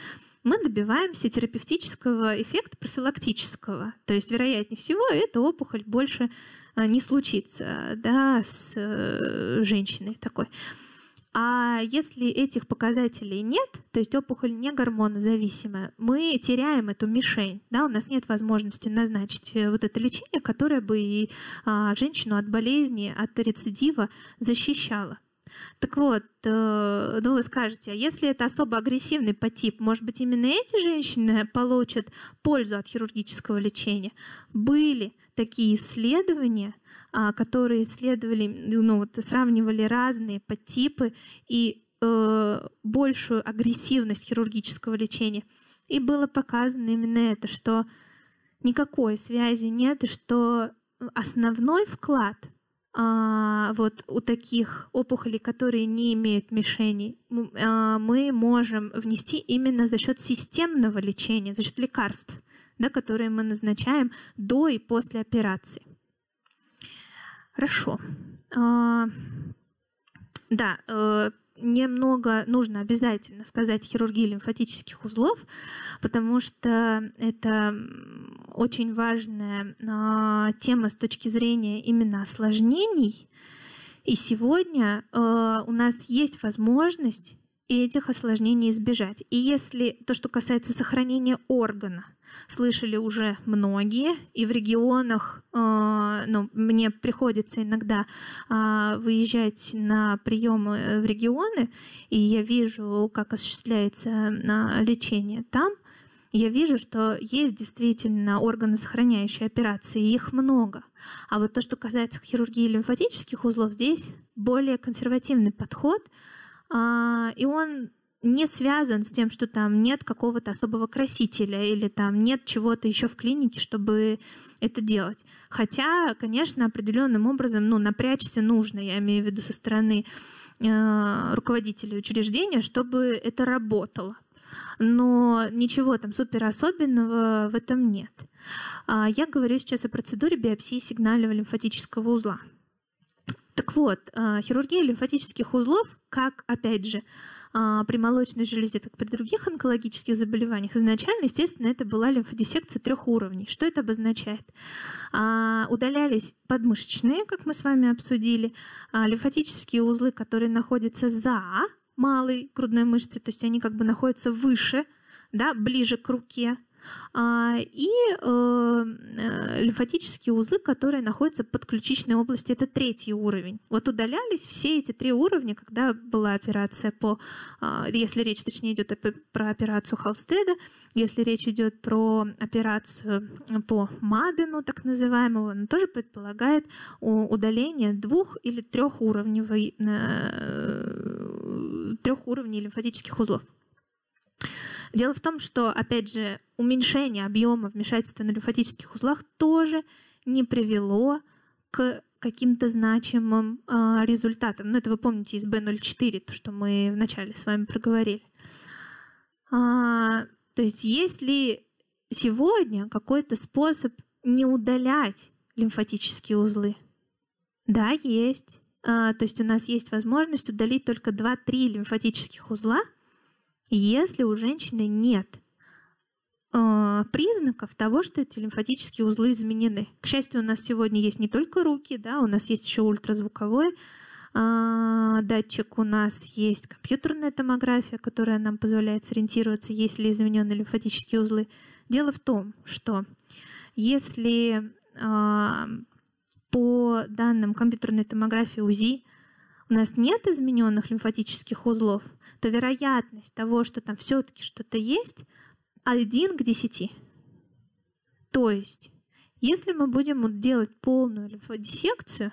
Speaker 2: мы добиваемся терапевтического эффекта профилактического. То есть, вероятнее всего, эта опухоль больше э, не случится да, с э, женщиной такой. А если этих показателей нет, то есть опухоль не гормонозависимая, мы теряем эту мишень. Да, у нас нет возможности назначить э, вот это лечение, которое бы и а, женщину от болезни, от рецидива защищало. Так вот, э, ну вы скажете, а если это особо агрессивный подтип, может быть, именно эти женщины получат пользу от хирургического лечения? Были такие исследования, а, которые исследовали, ну вот сравнивали разные подтипы и э, большую агрессивность хирургического лечения. И было показано именно это, что никакой связи нет, и что основной вклад а, вот у таких опухолей, которые не имеют мишени, а, мы можем внести именно за счет системного лечения, за счет лекарств, да, которые мы назначаем до и после операции. Хорошо. А, да, э, немного нужно обязательно сказать хирургии лимфатических узлов, потому что это очень важная а, тема с точки зрения именно осложнений. И сегодня э, у нас есть возможность и этих осложнений избежать. И если то, что касается сохранения органа, слышали уже многие, и в регионах, э, ну, мне приходится иногда э, выезжать на приемы в регионы, и я вижу, как осуществляется э, лечение там, я вижу, что есть действительно органы сохраняющие операции, их много. А вот то, что касается хирургии лимфатических узлов, здесь более консервативный подход – и он не связан с тем, что там нет какого-то особого красителя или там нет чего-то еще в клинике, чтобы это делать. Хотя, конечно, определенным образом ну, напрячься нужно, я имею в виду со стороны э, руководителей учреждения, чтобы это работало. Но ничего там супер особенного в этом нет. А я говорю сейчас о процедуре биопсии сигнального лимфатического узла. Так вот, а, хирургия лимфатических узлов, как, опять же, а, при молочной железе, так и при других онкологических заболеваниях, изначально, естественно, это была лимфодиссекция трех уровней. Что это обозначает? А, удалялись подмышечные, как мы с вами обсудили, лимфатические узлы, которые находятся за малой грудной мышцей, то есть они как бы находятся выше, да, ближе к руке, и э, э, лимфатические узлы, которые находятся под ключичной области, это третий уровень. Вот удалялись все эти три уровня, когда была операция по, а, если речь точнее идет про операцию Холстеда, если речь идет про операцию по Мадену, так называемого, она тоже предполагает удаление двух или трех уровней, э, трех уровней лимфатических узлов. Дело в том, что, опять же, уменьшение объема вмешательства на лимфатических узлах тоже не привело к каким-то значимым э, результатам. Ну, это вы помните из B04, то, что мы вначале с вами проговорили. А, то есть, есть ли сегодня какой-то способ не удалять лимфатические узлы? Да, есть. А, то есть у нас есть возможность удалить только 2-3 лимфатических узла – если у женщины нет э, признаков того, что эти лимфатические узлы изменены. К счастью, у нас сегодня есть не только руки, да, у нас есть еще ультразвуковой э, датчик, у нас есть компьютерная томография, которая нам позволяет сориентироваться, есть ли измененные лимфатические узлы. Дело в том, что если э, по данным компьютерной томографии УЗИ у нас нет измененных лимфатических узлов, то вероятность того, что там все-таки что-то есть, 1 к 10. То есть, если мы будем делать полную лимфодиссекцию,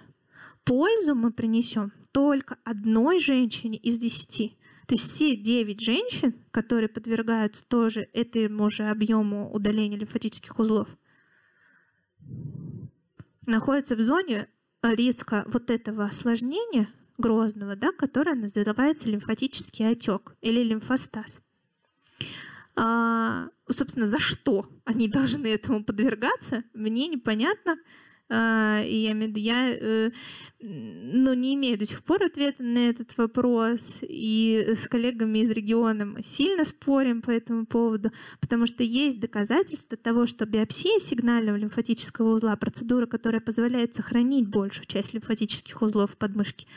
Speaker 2: пользу мы принесем только одной женщине из 10. То есть все 9 женщин, которые подвергаются тоже этому же объему удаления лимфатических узлов, находятся в зоне риска вот этого осложнения Грозного, да, которая называется лимфатический отек или лимфостаз. А, собственно, за что они *laughs* должны этому подвергаться, мне непонятно. А, и я я э, ну, не имею до сих пор ответа на этот вопрос. И с коллегами из региона мы сильно спорим по этому поводу, потому что есть доказательства того, что биопсия сигнального лимфатического узла, процедура, которая позволяет сохранить большую часть лимфатических узлов в подмышке,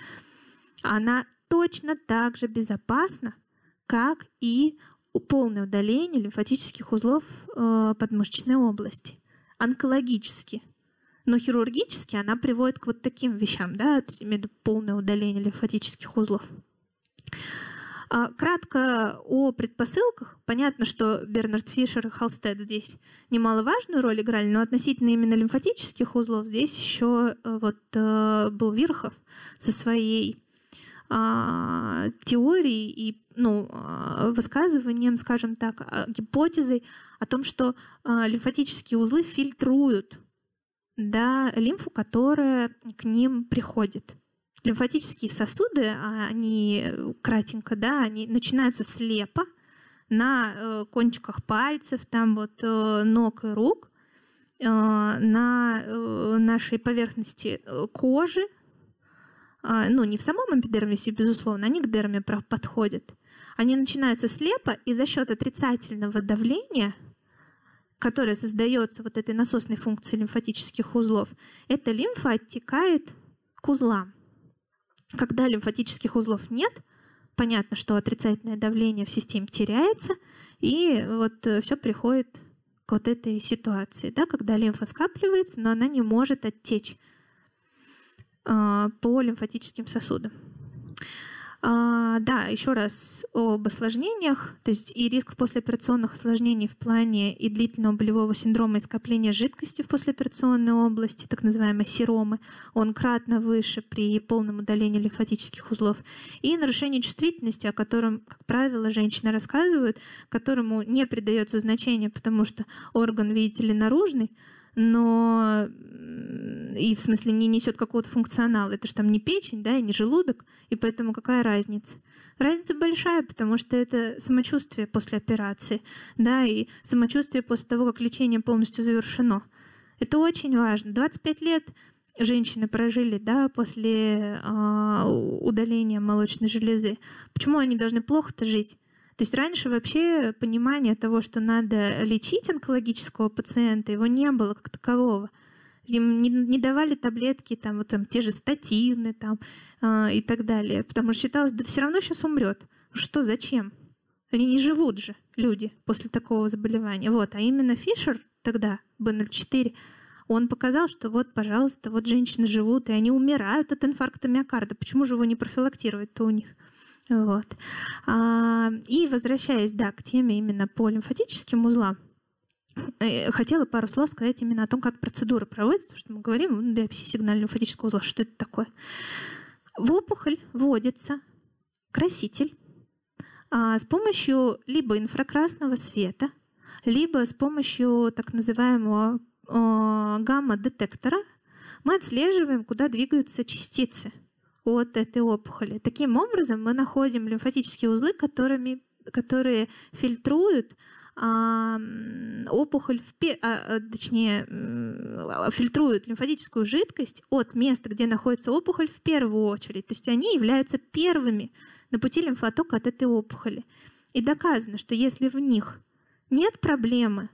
Speaker 2: она точно так же безопасна, как и полное удаление лимфатических узлов э, подмышечной области. Онкологически – но хирургически она приводит к вот таким вещам, да, то есть имею полное удаление лимфатических узлов. А, кратко о предпосылках. Понятно, что Бернард Фишер и Халстед здесь немаловажную роль играли, но относительно именно лимфатических узлов здесь еще э, вот э, был Вирхов со своей а, теорией и ну, а, высказыванием, скажем так, гипотезой о том, что лимфатические узлы фильтруют да, лимфу, которая к ним приходит. Лимфатические сосуды, а, они э, кратенько, да, они начинаются слепо на э, кончиках пальцев, там вот э, ног и рук, на нашей поверхности кожи, а, ну, не в самом эпидермисе, безусловно, они к дерме подходят. Они начинаются слепо, и за счет отрицательного давления – которая создается вот этой насосной функцией лимфатических узлов, эта лимфа оттекает к узлам. Когда лимфатических узлов нет, понятно, что отрицательное давление в системе теряется, и вот э, все приходит к вот этой ситуации, да, когда лимфа скапливается, но она не может оттечь по лимфатическим сосудам. А, да, еще раз об осложнениях, то есть и риск послеоперационных осложнений в плане и длительного болевого синдрома и скопления жидкости в послеоперационной области, так называемой серомы, он кратно выше при полном удалении лимфатических узлов. И нарушение чувствительности, о котором, как правило, женщины рассказывают, которому не придается значения, потому что орган, видите ли, наружный, но и в смысле не несет какого-то функционала. Это же там не печень, да, и не желудок, и поэтому какая разница? Разница большая, потому что это самочувствие после операции, да, и самочувствие после того, как лечение полностью завершено. Это очень важно. 25 лет женщины прожили, да, после э, удаления молочной железы. Почему они должны плохо-то жить? То есть раньше вообще понимания того, что надо лечить онкологического пациента, его не было как такового. Им не, не давали таблетки, там, вот, там, те же статины там, э, и так далее, потому что считалось, да все равно сейчас умрет. Что, зачем? Они не живут же, люди, после такого заболевания. Вот. А именно Фишер тогда, B04, он показал, что вот, пожалуйста, вот женщины живут, и они умирают от инфаркта миокарда. Почему же его не профилактировать-то у них? Вот. А, и возвращаясь, да, к теме именно по лимфатическим узлам, хотела пару слов сказать именно о том, как процедура проводится, потому что мы говорим о биопсии сигнального лимфатического узла. Что это такое? В опухоль вводится краситель а, с помощью либо инфракрасного света, либо с помощью так называемого гамма-детектора мы отслеживаем, куда двигаются частицы – от этой опухоли. Таким образом, мы находим лимфатические узлы, которыми, которые фильтруют а, опухоль, в, а, а, точнее, фильтруют лимфатическую жидкость от места, где находится опухоль в первую очередь. То есть они являются первыми на пути лимфотока от этой опухоли. И доказано, что если в них нет проблемы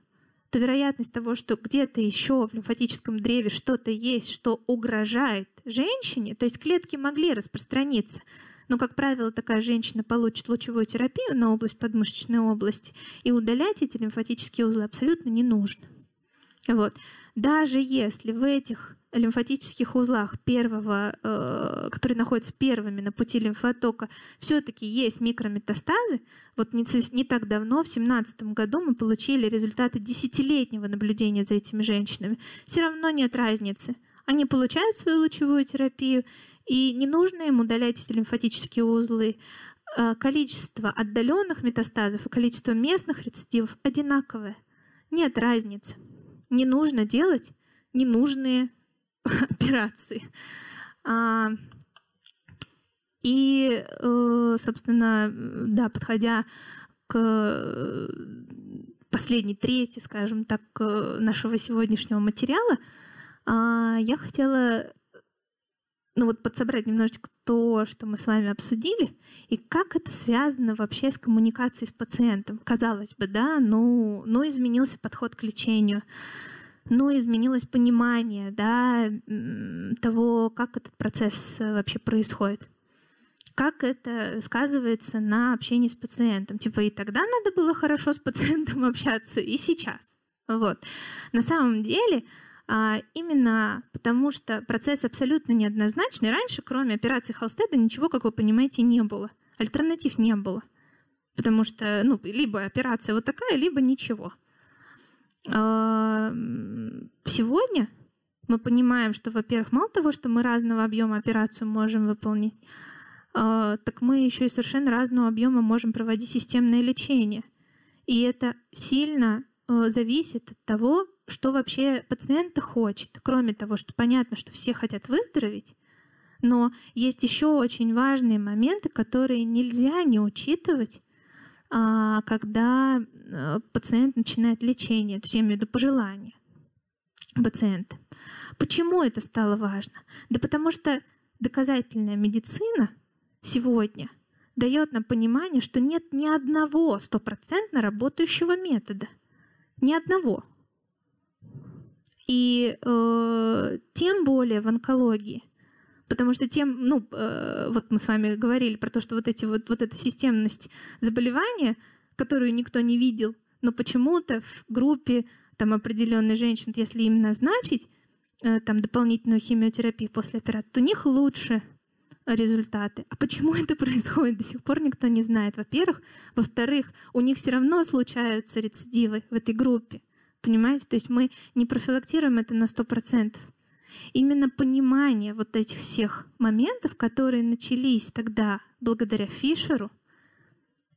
Speaker 2: то вероятность того, что где-то еще в лимфатическом древе что-то есть, что угрожает женщине, то есть клетки могли распространиться, но, как правило, такая женщина получит лучевую терапию на область подмышечной области, и удалять эти лимфатические узлы абсолютно не нужно. Вот. Даже если в этих лимфатических узлах первого, э, которые находятся первыми на пути лимфотока, все-таки есть микрометастазы. Вот не, не так давно, в 2017 году, мы получили результаты десятилетнего наблюдения за этими женщинами. Все равно нет разницы. Они получают свою лучевую терапию, и не нужно им удалять эти лимфатические узлы. Э, количество отдаленных метастазов и количество местных рецидивов одинаковое. Нет разницы. Не нужно делать ненужные *laughs* операции. А, и, э, собственно, да, подходя к э, последней трети, скажем так, нашего сегодняшнего материала, А, я хотела ну вот подсобрать немножечко то, что мы с вами обсудили, и как это связано вообще с коммуникацией с пациентом. Казалось бы, да, ну, ну изменился подход к лечению, ну изменилось понимание, да, того, как этот процесс вообще происходит. Как это сказывается на общении с пациентом. Типа и тогда надо было хорошо с пациентом *laughs* общаться, и сейчас. Вот. На самом деле, именно потому, что процесс абсолютно неоднозначный. Раньше, кроме операции Холстеда, ничего, как вы понимаете, не было. Альтернатив не было. Потому что ну, либо операция вот такая, либо ничего. А, сегодня мы понимаем, что, во-первых, мало того, что мы разного объема операцию можем выполнить, а, так мы еще и совершенно разного объема можем проводить системное лечение. И это сильно э, зависит от того, что вообще пациент хочет. Кроме того, что понятно, что все хотят выздороветь, но есть еще очень важные моменты, которые нельзя не учитывать, а, когда э, пациент начинает лечение, то есть я имею в виду пожелания пациента. Почему это стало важно? Да потому что доказательная медицина сегодня дает нам понимание, что нет ни одного стопроцентно работающего метода. Ни одного. И э, тем более в онкологии, потому что тем, ну, э, вот мы с вами говорили про то, что вот эти вот, вот эта системность заболевания, которую никто не видел, но почему-то в группе там определенных женщин, если им назначить э, там дополнительную химиотерапию после операции, то у них лучше результаты. А почему это происходит, до сих пор никто не знает, во-первых. Во-вторых, у них все равно случаются рецидивы в этой группе. Понимаете? То есть мы не профилактируем это на 100%. Именно понимание вот этих всех моментов, которые начались тогда благодаря Фишеру,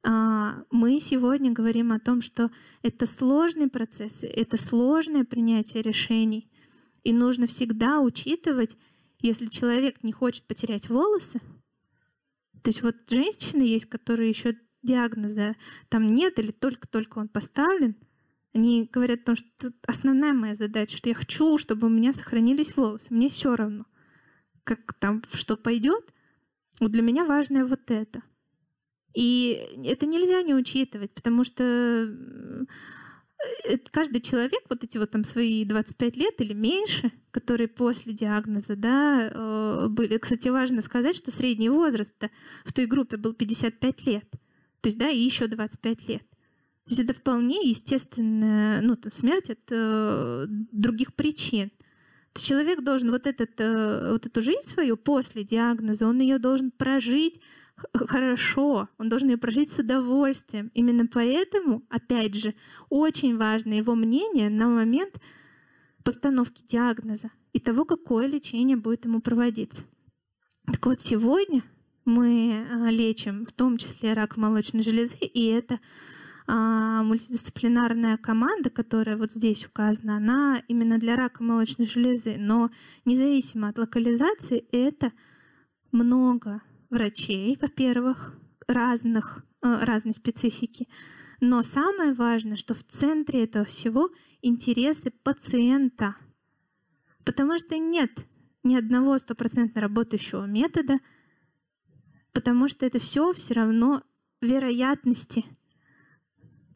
Speaker 2: а, мы сегодня говорим о том, что это сложные процессы, это сложное принятие решений. И нужно всегда учитывать, если человек не хочет потерять волосы, то есть вот женщины есть, которые еще диагноза там нет или только-только он поставлен – они говорят о том, что основная моя задача, что я хочу, чтобы у меня сохранились волосы. Мне все равно, как там что пойдет. Вот для меня важное вот это. И это нельзя не учитывать, потому что э, каждый человек, вот эти вот там свои 25 лет или меньше, которые после диагноза, да, э, были. Кстати, важно сказать, что средний возраст в той группе был 55 лет. То есть, да, и еще 25 лет. То есть это вполне естественная ну, там, смерть от э, других причин. Человек должен вот, этот, э, вот эту жизнь свою после диагноза, он ее должен прожить хорошо, он должен ее прожить с удовольствием. Именно поэтому, опять же, очень важно его мнение на момент постановки диагноза и того, какое лечение будет ему проводиться. Так вот, сегодня мы э, лечим в том числе рак молочной железы, и это мультидисциплинарная команда, которая вот здесь указана, она именно для рака молочной железы, но независимо от локализации, это много врачей, во-первых, разных, э, разной специфики. Но самое важное, что в центре этого всего интересы пациента. Потому что нет ни одного стопроцентно работающего метода, потому что это все все равно вероятности –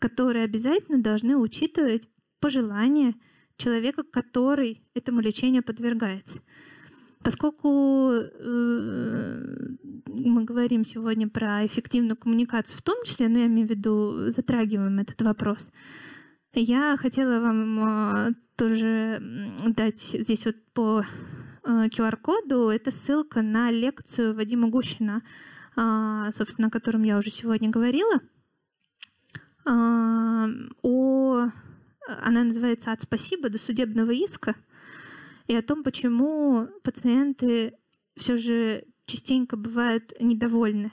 Speaker 2: которые обязательно должны учитывать пожелания человека, который этому лечению подвергается. Поскольку э, мы говорим сегодня про эффективную коммуникацию в том числе, но я имею в виду, затрагиваем этот вопрос, я хотела вам э, тоже дать здесь вот по э, QR-коду, это ссылка на лекцию Вадима Гущина, э, собственно, о котором я уже сегодня говорила – о... Она называется «От спасибо до судебного иска» и о том, почему пациенты все же частенько бывают недовольны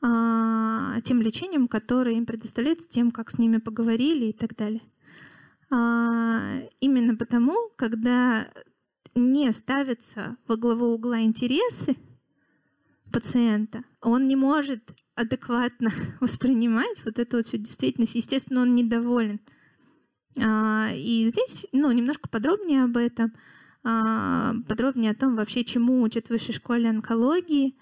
Speaker 2: а, тем лечением, которое им предоставляется, тем, как с ними поговорили и так далее. А, именно потому, когда не ставятся во главу угла интересы пациента, он не может адекватно *laughs* воспринимать вот эту вот всю действительность. Естественно, он недоволен. А, и здесь, ну, немножко подробнее об этом. подробнее о том вообще, чему учат в высшей школе онкологии,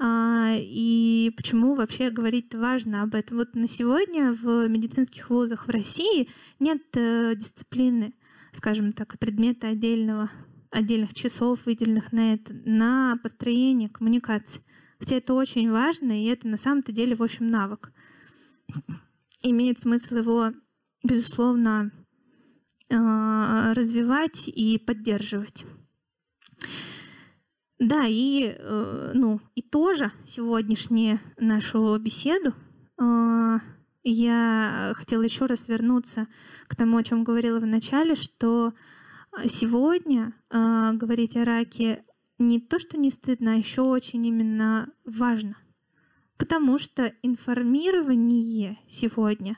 Speaker 2: и почему вообще говорить важно об этом. Вот на сегодня в медицинских вузах в России нет э, дисциплины, скажем так, предмета отдельного, отдельных часов, выделенных на это, на построение коммуникации. Хотя это очень важно, и это на самом-то деле, в общем, навык. Имеет смысл его, безусловно, э, развивать и поддерживать. Да, и, э, ну, и тоже сегодняшнюю нашу беседу э, я хотела еще раз вернуться к тому, о чем говорила в начале, что сегодня говорить о раке не то, что не стыдно, а еще очень именно важно. Потому что информирование сегодня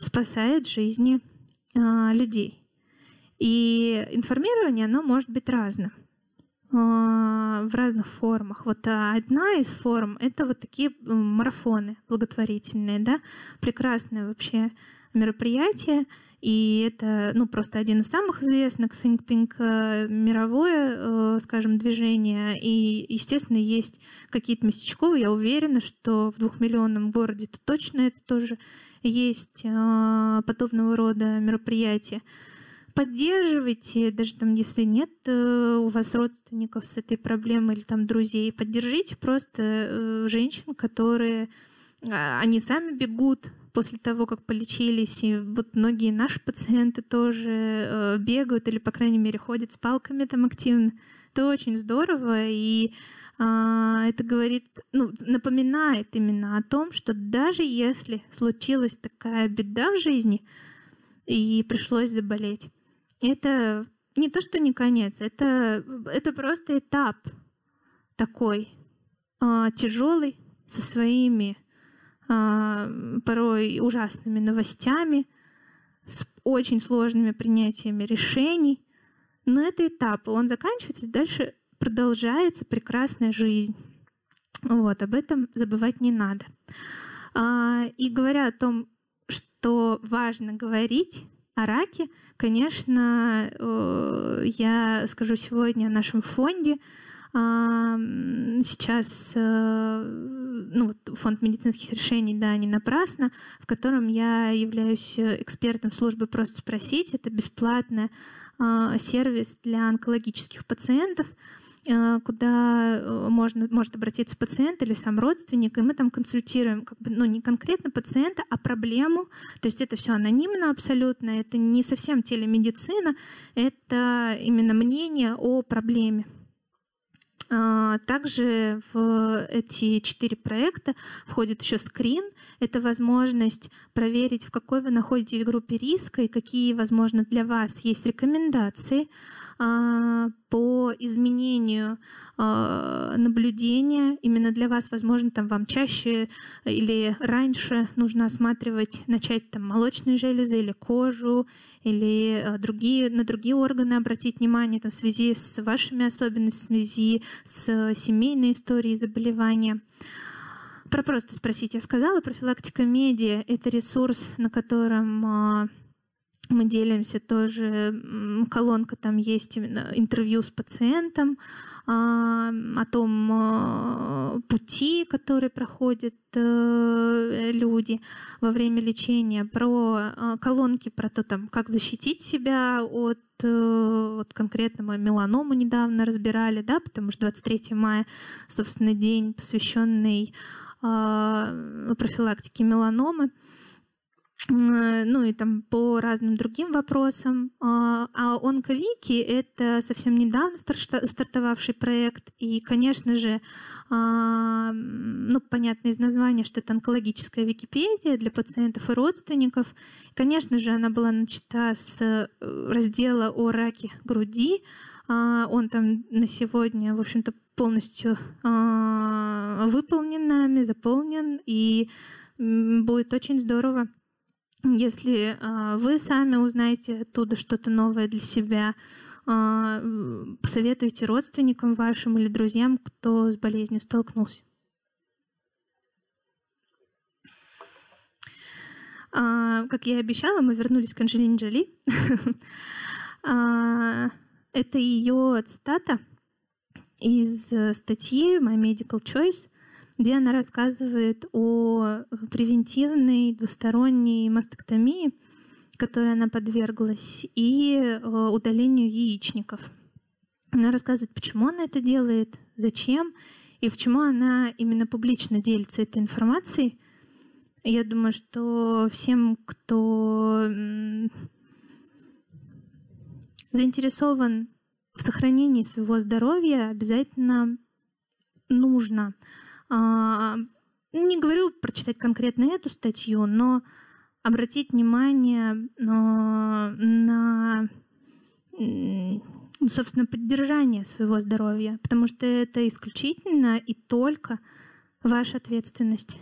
Speaker 2: спасает жизни людей. И информирование, оно может быть разным. А, в разных формах. Вот одна из форм — это вот такие марафоны благотворительные, да, прекрасное вообще мероприятие, и это, ну, просто один из самых известных Think Pink э, мировое, э, скажем, движение. И, естественно, есть какие-то местечковые. Я уверена, что в двухмиллионном городе -то точно это тоже есть э, подобного рода мероприятия поддерживайте, даже там, если нет у вас родственников с этой проблемой или там друзей, поддержите просто женщин, которые они сами бегут после того, как полечились. И вот многие наши пациенты тоже э, бегают или, по крайней мере, ходят с палками там активно. Это очень здорово. И а, это говорит, ну, напоминает именно о том, что даже если случилась такая беда в жизни и пришлось заболеть, это не то, что не конец, это, это просто этап такой а, тяжелый, со своими порой ужасными новостями, с очень сложными принятиями решений. Но это этап, он заканчивается, и дальше продолжается прекрасная жизнь. Вот, об этом забывать не надо. А, и говоря о том, что важно говорить, о раке, конечно, э, я скажу сегодня о нашем фонде. Сейчас э, ну, фонд медицинских решений, да, не напрасно, в котором я являюсь экспертом службы «Просто спросить». Это бесплатный а, сервис для онкологических пациентов. Э, куда э, можно, может обратиться пациент или сам родственник, и мы там консультируем, как бы, ну, не конкретно пациента, а проблему. То есть это все анонимно абсолютно, это не совсем телемедицина, это именно мнение о проблеме. А, также в эти четыре проекта входит еще скрин. Это возможность проверить, в какой вы находитесь группе риска и какие, возможно, для вас есть рекомендации а, по изменению а, наблюдения. Именно для вас, возможно, там вам чаще или раньше нужно осматривать, начать там молочные железы или кожу, или а, другие, на другие органы обратить внимание там, в связи с вашими особенностями, в связи с семейной историей заболевания. Про просто спросить я сказала. Профилактика медиа — это ресурс, на котором мы делимся тоже, колонка там есть именно интервью с пациентом, а, о том а, пути, который проходят э, люди во время лечения, про а, колонки, про то, там, как защитить себя от э, вот конкретно мы недавно разбирали, да, потому что 23 мая, собственно, день, посвященный профилактике меланомы. Ну и там по разным другим вопросам. А, а Онковики — это совсем недавно стартовавший проект, и, конечно же, а, ну, понятно из названия, что это онкологическая Википедия для пациентов и родственников. Конечно же, она была начата с э, раздела о раке груди. А, он там на сегодня, в общем-то, полностью выполнен нами, заполнен, и будет очень здорово если э, вы сами узнаете оттуда что-то новое для себя, э, посоветуйте родственникам вашим или друзьям, кто с болезнью столкнулся. Как я и обещала, мы вернулись к Анджелине Джоли. *laughs* Это ее цитата из э, статьи My Medical Choice, где она рассказывает о превентивной двусторонней мастектомии, которой она подверглась, и э, удалению яичников. Она рассказывает, почему она это делает, зачем, и почему она именно публично делится этой информацией. Я думаю, что всем, кто заинтересован в сохранении своего здоровья, обязательно нужно. А, не говорю прочитать конкретно эту статью, но обратить внимание а, на, собственно, поддержание своего здоровья, потому что это исключительно и только ваша ответственность.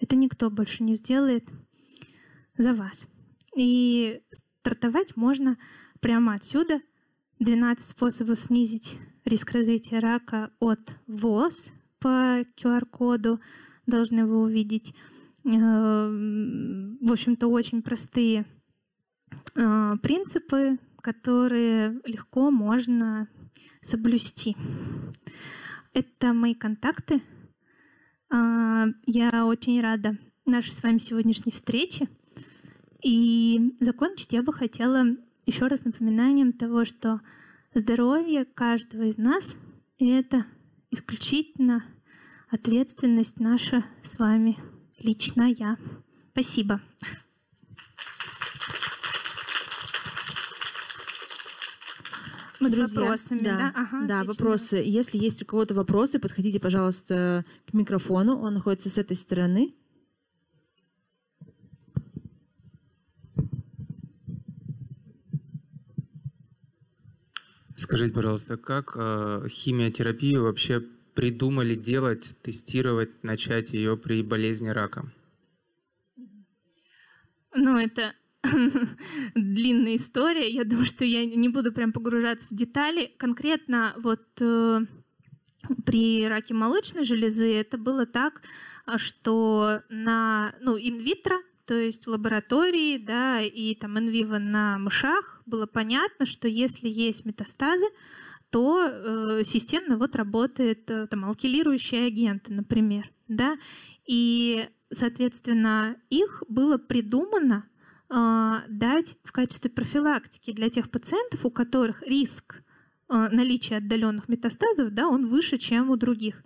Speaker 2: Это никто больше не сделает за вас. И стартовать можно прямо отсюда. 12 способов снизить риск развития рака от ВОЗ по QR-коду должны вы увидеть. Э, в общем-то, очень простые э, принципы, которые легко можно соблюсти. Это мои контакты. Э, я очень рада нашей с вами сегодняшней встрече. И закончить я бы хотела еще раз напоминанием того, что здоровье каждого из нас — это исключительно ответственность наша с вами, лично я. Спасибо.
Speaker 1: Мы Друзья, с вопросами, да? Да, ага, да вопросы. Если есть у кого-то вопросы, подходите, пожалуйста, к микрофону. Он находится с этой стороны.
Speaker 3: Скажите, пожалуйста, как э, химиотерапию вообще придумали делать, тестировать, начать ее при болезни рака?
Speaker 2: Ну, это *laughs* длинная история. Я думаю, что я не буду прям погружаться в детали. Конкретно вот э, при раке молочной железы это было так, что на ну, инвитро, то есть в лаборатории, да, и там инвиво на мышах было понятно, что если есть метастазы, то э, системно вот работает э, там алкилирующие агенты, например, да, и, соответственно, их было придумано э, дать в качестве профилактики для тех пациентов, у которых риск э, наличия отдаленных метастазов, да, он выше, чем у других.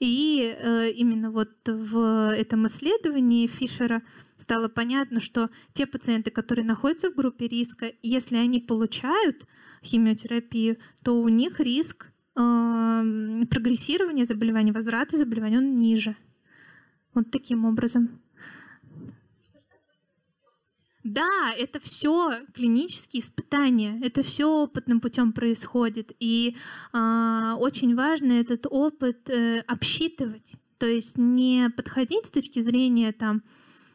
Speaker 2: И э, именно вот в этом исследовании Фишера стало понятно, что те пациенты, которые находятся в группе риска, если они получают химиотерапию, то у них риск э, прогрессирования заболевания, возврата заболевания он ниже. Вот таким образом. Да, это все клинические испытания, это все опытным путем происходит, и э, очень важно этот опыт э, обсчитывать, то есть не подходить с точки зрения там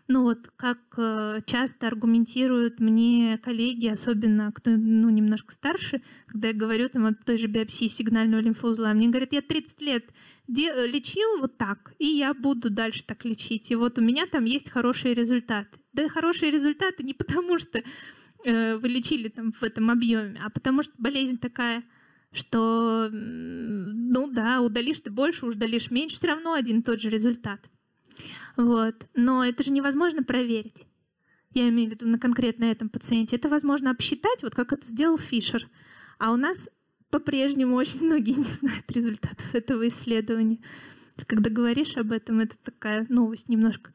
Speaker 2: ну вот как э, часто аргументируют мне коллеги, особенно кто ну, немножко старше, когда я говорю там о той же биопсии сигнального лимфоузла, мне говорят, я 30 лет де- лечил вот так, и я буду дальше так лечить. И вот у меня там есть хорошие результаты. Да хорошие результаты не потому, что э, вы лечили там в этом объеме, а потому что болезнь такая, что, ну да, удалишь ты больше, удалишь меньше, все равно один и тот же результат. Вот. Но это же невозможно проверить. Я имею в виду на конкретно этом пациенте. Это возможно обсчитать, вот как это сделал Фишер. А у нас по-прежнему очень многие не знают результатов этого исследования. Когда говоришь об этом, это такая новость немножко.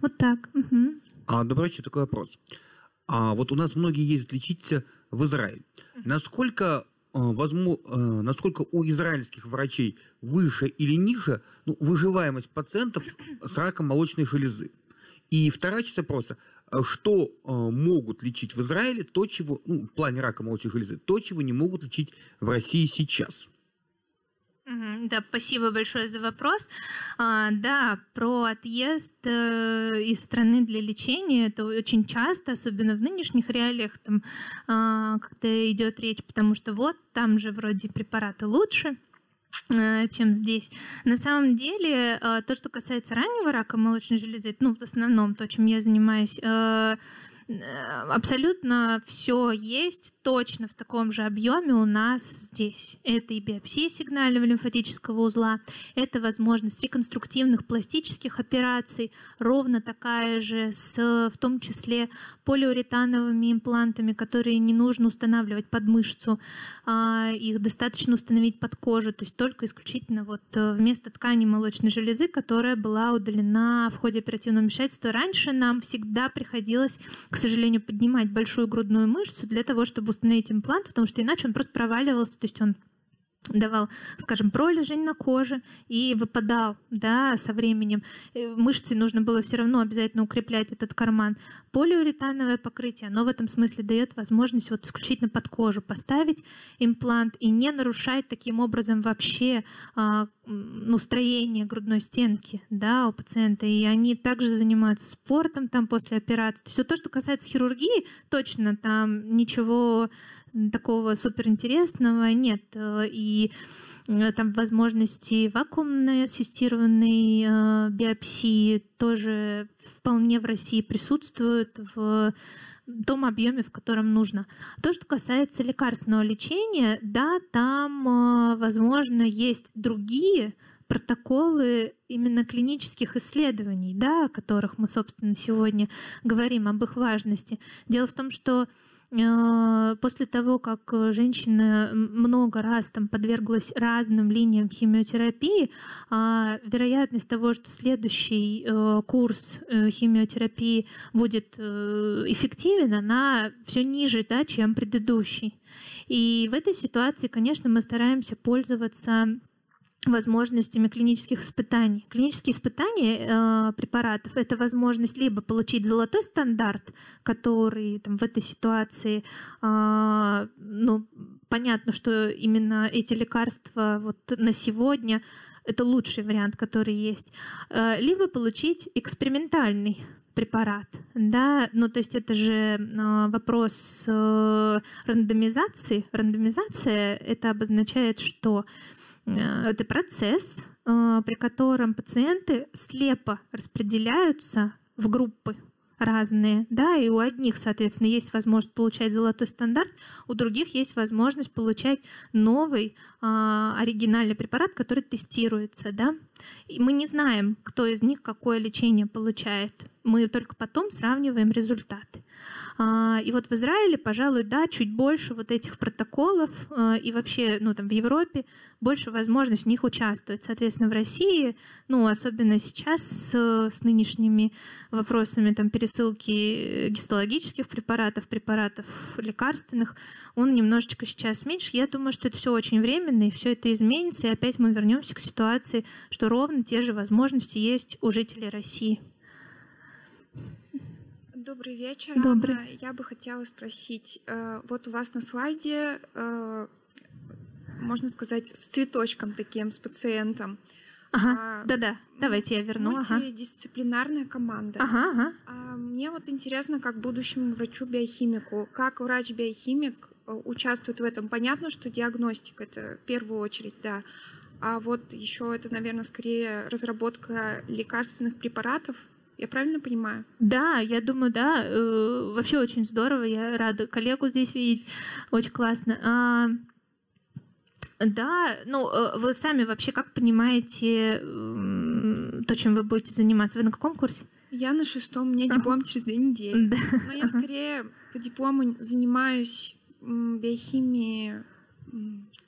Speaker 2: Вот так. Угу.
Speaker 4: А, вечер, такой вопрос. А вот у нас многие ездят лечиться в Израиль. Насколько возможно, э, насколько у израильских врачей выше или ниже ну, выживаемость пациентов с раком молочной железы. И вторая часть вопроса, э, что могут лечить в Израиле, то, чего, ну, в плане рака молочной железы, то, чего не могут лечить в России сейчас.
Speaker 2: Да, спасибо большое за вопрос. А, да, про отъезд э, из страны для лечения это очень часто, особенно в нынешних реалиях, там, э, когда идет речь, потому что вот там же вроде препараты лучше э, чем здесь. На самом деле, э, то, что касается раннего рака молочной железы, ну, в основном то, чем я занимаюсь, э, абсолютно все есть точно в таком же объеме у нас здесь. Это и биопсия сигнального лимфатического узла, это возможность реконструктивных пластических операций, ровно такая же с в том числе полиуретановыми имплантами, которые не нужно устанавливать под мышцу, а, их достаточно установить под кожу, то есть только исключительно вот э, вместо ткани молочной железы, которая была удалена в ходе оперативного вмешательства. Раньше нам всегда приходилось, к сожалению, поднимать большую грудную мышцу для того, чтобы установить имплант, потому что иначе он просто проваливался, то есть он давал, скажем, пролежень на коже и выпадал да, со временем. Э, мышцы нужно было все равно обязательно укреплять этот карман. Полиуретановое покрытие, оно в этом смысле дает возможность вот исключительно под кожу поставить имплант и не нарушать таким образом вообще а, ну, строение грудной стенки да, у пациента. И они также занимаются спортом там после операции. Вот то, что касается хирургии, точно там ничего такого суперинтересного нет. Э, и э, там возможности вакуумной ассистированной э, биопсии тоже вполне в России присутствуют в том объеме, в котором нужно. То, что касается лекарственного лечения, да, там, возможно, есть другие протоколы именно клинических исследований, да, о которых мы, собственно, сегодня говорим, об их важности. Дело в том, что после того, как э, женщина много раз там подверглась разным линиям химиотерапии, а, вероятность того, что следующий э, курс химиотерапии будет эффективен, она все ниже, да, чем предыдущий. И в этой ситуации, конечно, мы стараемся пользоваться возможностями клинических испытаний. Клинические испытания э, препаратов — это возможность либо получить золотой стандарт, который там, в этой ситуации, э, ну, понятно, что именно эти лекарства вот на сегодня это лучший вариант, который есть, э, либо получить экспериментальный препарат, да, ну то есть это же э, вопрос э, рандомизации. Рандомизация это обозначает, что Э, это процесс, э, при котором пациенты слепо распределяются в группы разные, да, и у одних, соответственно, есть возможность получать золотой стандарт, у других есть возможность получать новый а, оригинальный препарат, который тестируется, да. И мы не знаем, кто из них какое лечение получает. Мы только потом сравниваем результаты. А, и вот в Израиле, пожалуй, да, чуть больше вот этих протоколов а, и вообще, ну, там в Европе больше возможность в них участвовать. Соответственно, в России, ну, особенно сейчас с, с нынешними вопросами там пересылки гистологических препаратов, препаратов лекарственных, он немножечко сейчас меньше. Я думаю, что это все очень временно, и все это изменится, и опять мы вернемся к ситуации, что ровно те же возможности есть у жителей России.
Speaker 5: Добрый вечер.
Speaker 2: Добрый.
Speaker 5: Анна. Я бы хотела спросить, э, вот у вас на слайде, э, можно сказать, с цветочком таким, с пациентом.
Speaker 2: Ага, а, да-да, давайте я верну.
Speaker 5: Мультидисциплинарная ага. команда.
Speaker 2: Ага, ага.
Speaker 5: А мне вот интересно, как будущему врачу-биохимику, как врач-биохимик э, участвует в этом. Понятно, что диагностика это в первую очередь, да. А вот еще это, наверное, скорее разработка лекарственных препаратов, я правильно понимаю?
Speaker 2: Да, я думаю, да. Э, вообще очень здорово. Я рада коллегу здесь видеть. Очень классно. А, да, ну э, вы сами вообще как понимаете то, чем вы будете заниматься? Вы на каком курсе?
Speaker 5: Я на шестом, у меня диплом uh-huh. через две недели. Да. Но я скорее по диплому занимаюсь биохимией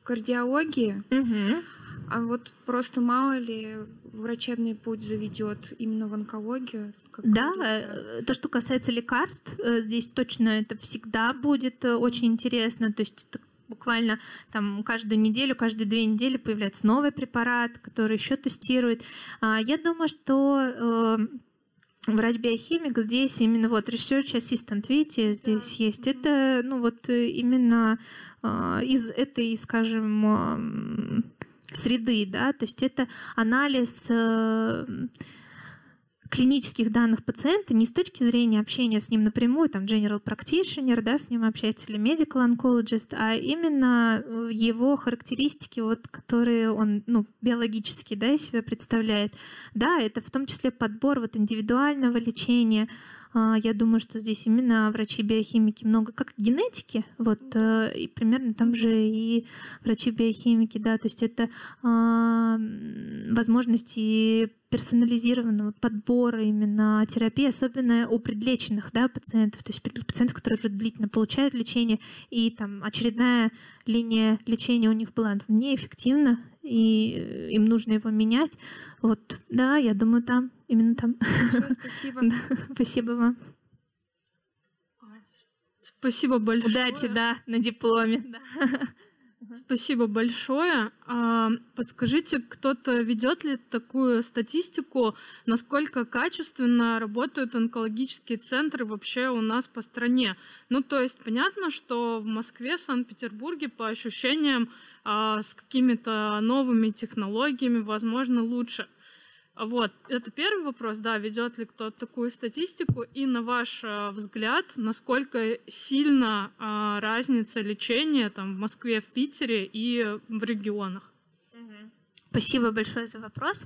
Speaker 5: кардиологии. Uh-huh. А вот просто мало ли врачебный путь заведет именно в онкологию?
Speaker 2: да, говорится. Э, то, что касается лекарств, э, здесь точно это всегда будет э, очень интересно. То есть это буквально там каждую неделю, каждые две недели появляется новый препарат, который еще тестирует. А, я думаю, что врач-биохимик здесь именно вот research assistant, видите, здесь да. есть. Это, ну вот именно из этой, скажем, среды, да, то есть это анализ э, клинических данных пациента не с точки зрения общения с ним напрямую, там general practitioner, да, с ним общается или medical oncologist, а именно э, его характеристики, вот, которые он ну, биологически да, себя представляет. Да, это в том числе подбор вот, индивидуального лечения, я думаю, что здесь именно врачи-биохимики много как генетики, вот, э, и примерно там же и врачи-биохимики, да, то есть это а, возможности персонализированного подбора именно терапии, особенно у предлеченных да, пациентов, то есть пациентов, которые уже длительно получают лечение, и там очередная линия лечения у них была неэффективна, и им нужно его менять. Вот, да, я думаю, там, именно там. *laughs*
Speaker 5: спасибо.
Speaker 2: да, спасибо вам.
Speaker 6: Спасибо большое.
Speaker 2: Удачи, да, на дипломе. Да. *laughs*
Speaker 6: Спасибо большое. А, подскажите, кто-то ведет ли такую статистику, насколько качественно работают онкологические центры вообще у нас по стране? Ну, то есть понятно, что в Москве, Санкт-Петербурге по ощущениям а, с какими-то новыми технологиями, возможно, лучше. Вот, это первый вопрос, да, ведет ли кто-то такую статистику, и на ваш э, взгляд, насколько сильно а, разница лечения там в Москве, в Питере и в регионах?
Speaker 2: Спасибо большое за вопрос.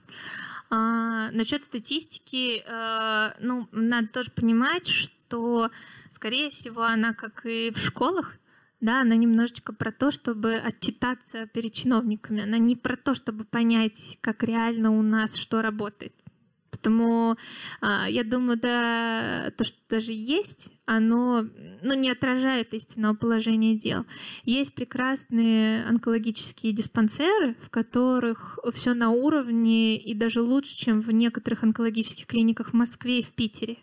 Speaker 2: А, насчет статистики, а, ну, надо тоже понимать, что, скорее всего, она, как и в школах, да, она немножечко про то, чтобы отчитаться перед чиновниками. Она не про то, чтобы понять, как реально у нас что работает. Потому а, я думаю, да, то, что даже есть, оно ну, не отражает истинного положения дел. Есть прекрасные онкологические диспансеры, в которых все на уровне и даже лучше, чем в некоторых онкологических клиниках в Москве и в Питере.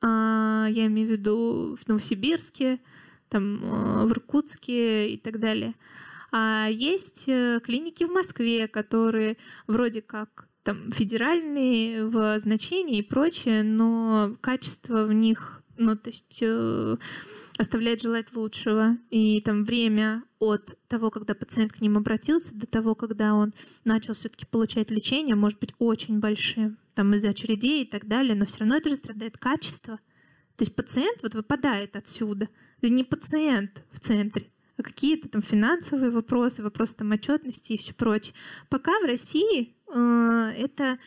Speaker 2: А, я имею в виду в Новосибирске, там, э, в Иркутске и так далее. А есть э, клиники в Москве, которые вроде как там федеральные в значении и прочее, но качество в них, ну, то есть э, оставляет желать лучшего. И там время от того, когда пациент к ним обратился, до того, когда он начал все-таки получать лечение, может быть очень большим, там из-за очередей и так далее, но все равно это же страдает качество. То есть пациент вот выпадает отсюда – это не пациент в центре, а какие-то там финансовые вопросы, вопросы там отчетности и все прочее. Пока в России э, это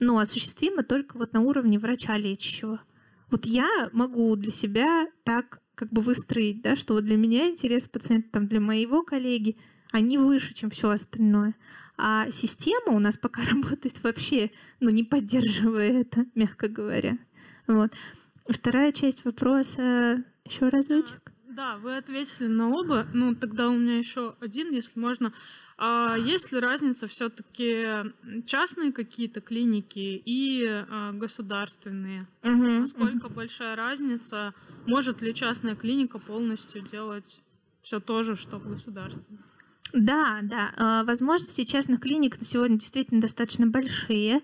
Speaker 2: ну, осуществимо только вот на уровне врача лечащего. Вот я могу для себя так как бы выстроить, да, что вот для меня интерес пациента, там, для моего коллеги, они выше, чем все остальное. А система у нас пока *laughs* работает вообще, ну, не поддерживая это, мягко говоря. Вот. Вторая часть вопроса еще разочек.
Speaker 6: Да, вы ответили на оба. Ну, тогда у меня еще один, если можно. А есть ли разница все-таки частные какие-то клиники и а, государственные? Угу, Насколько угу. большая разница? Может ли частная клиника полностью делать все то же, что государственная?
Speaker 2: Да, да. А, возможности частных клиник на сегодня действительно достаточно большие.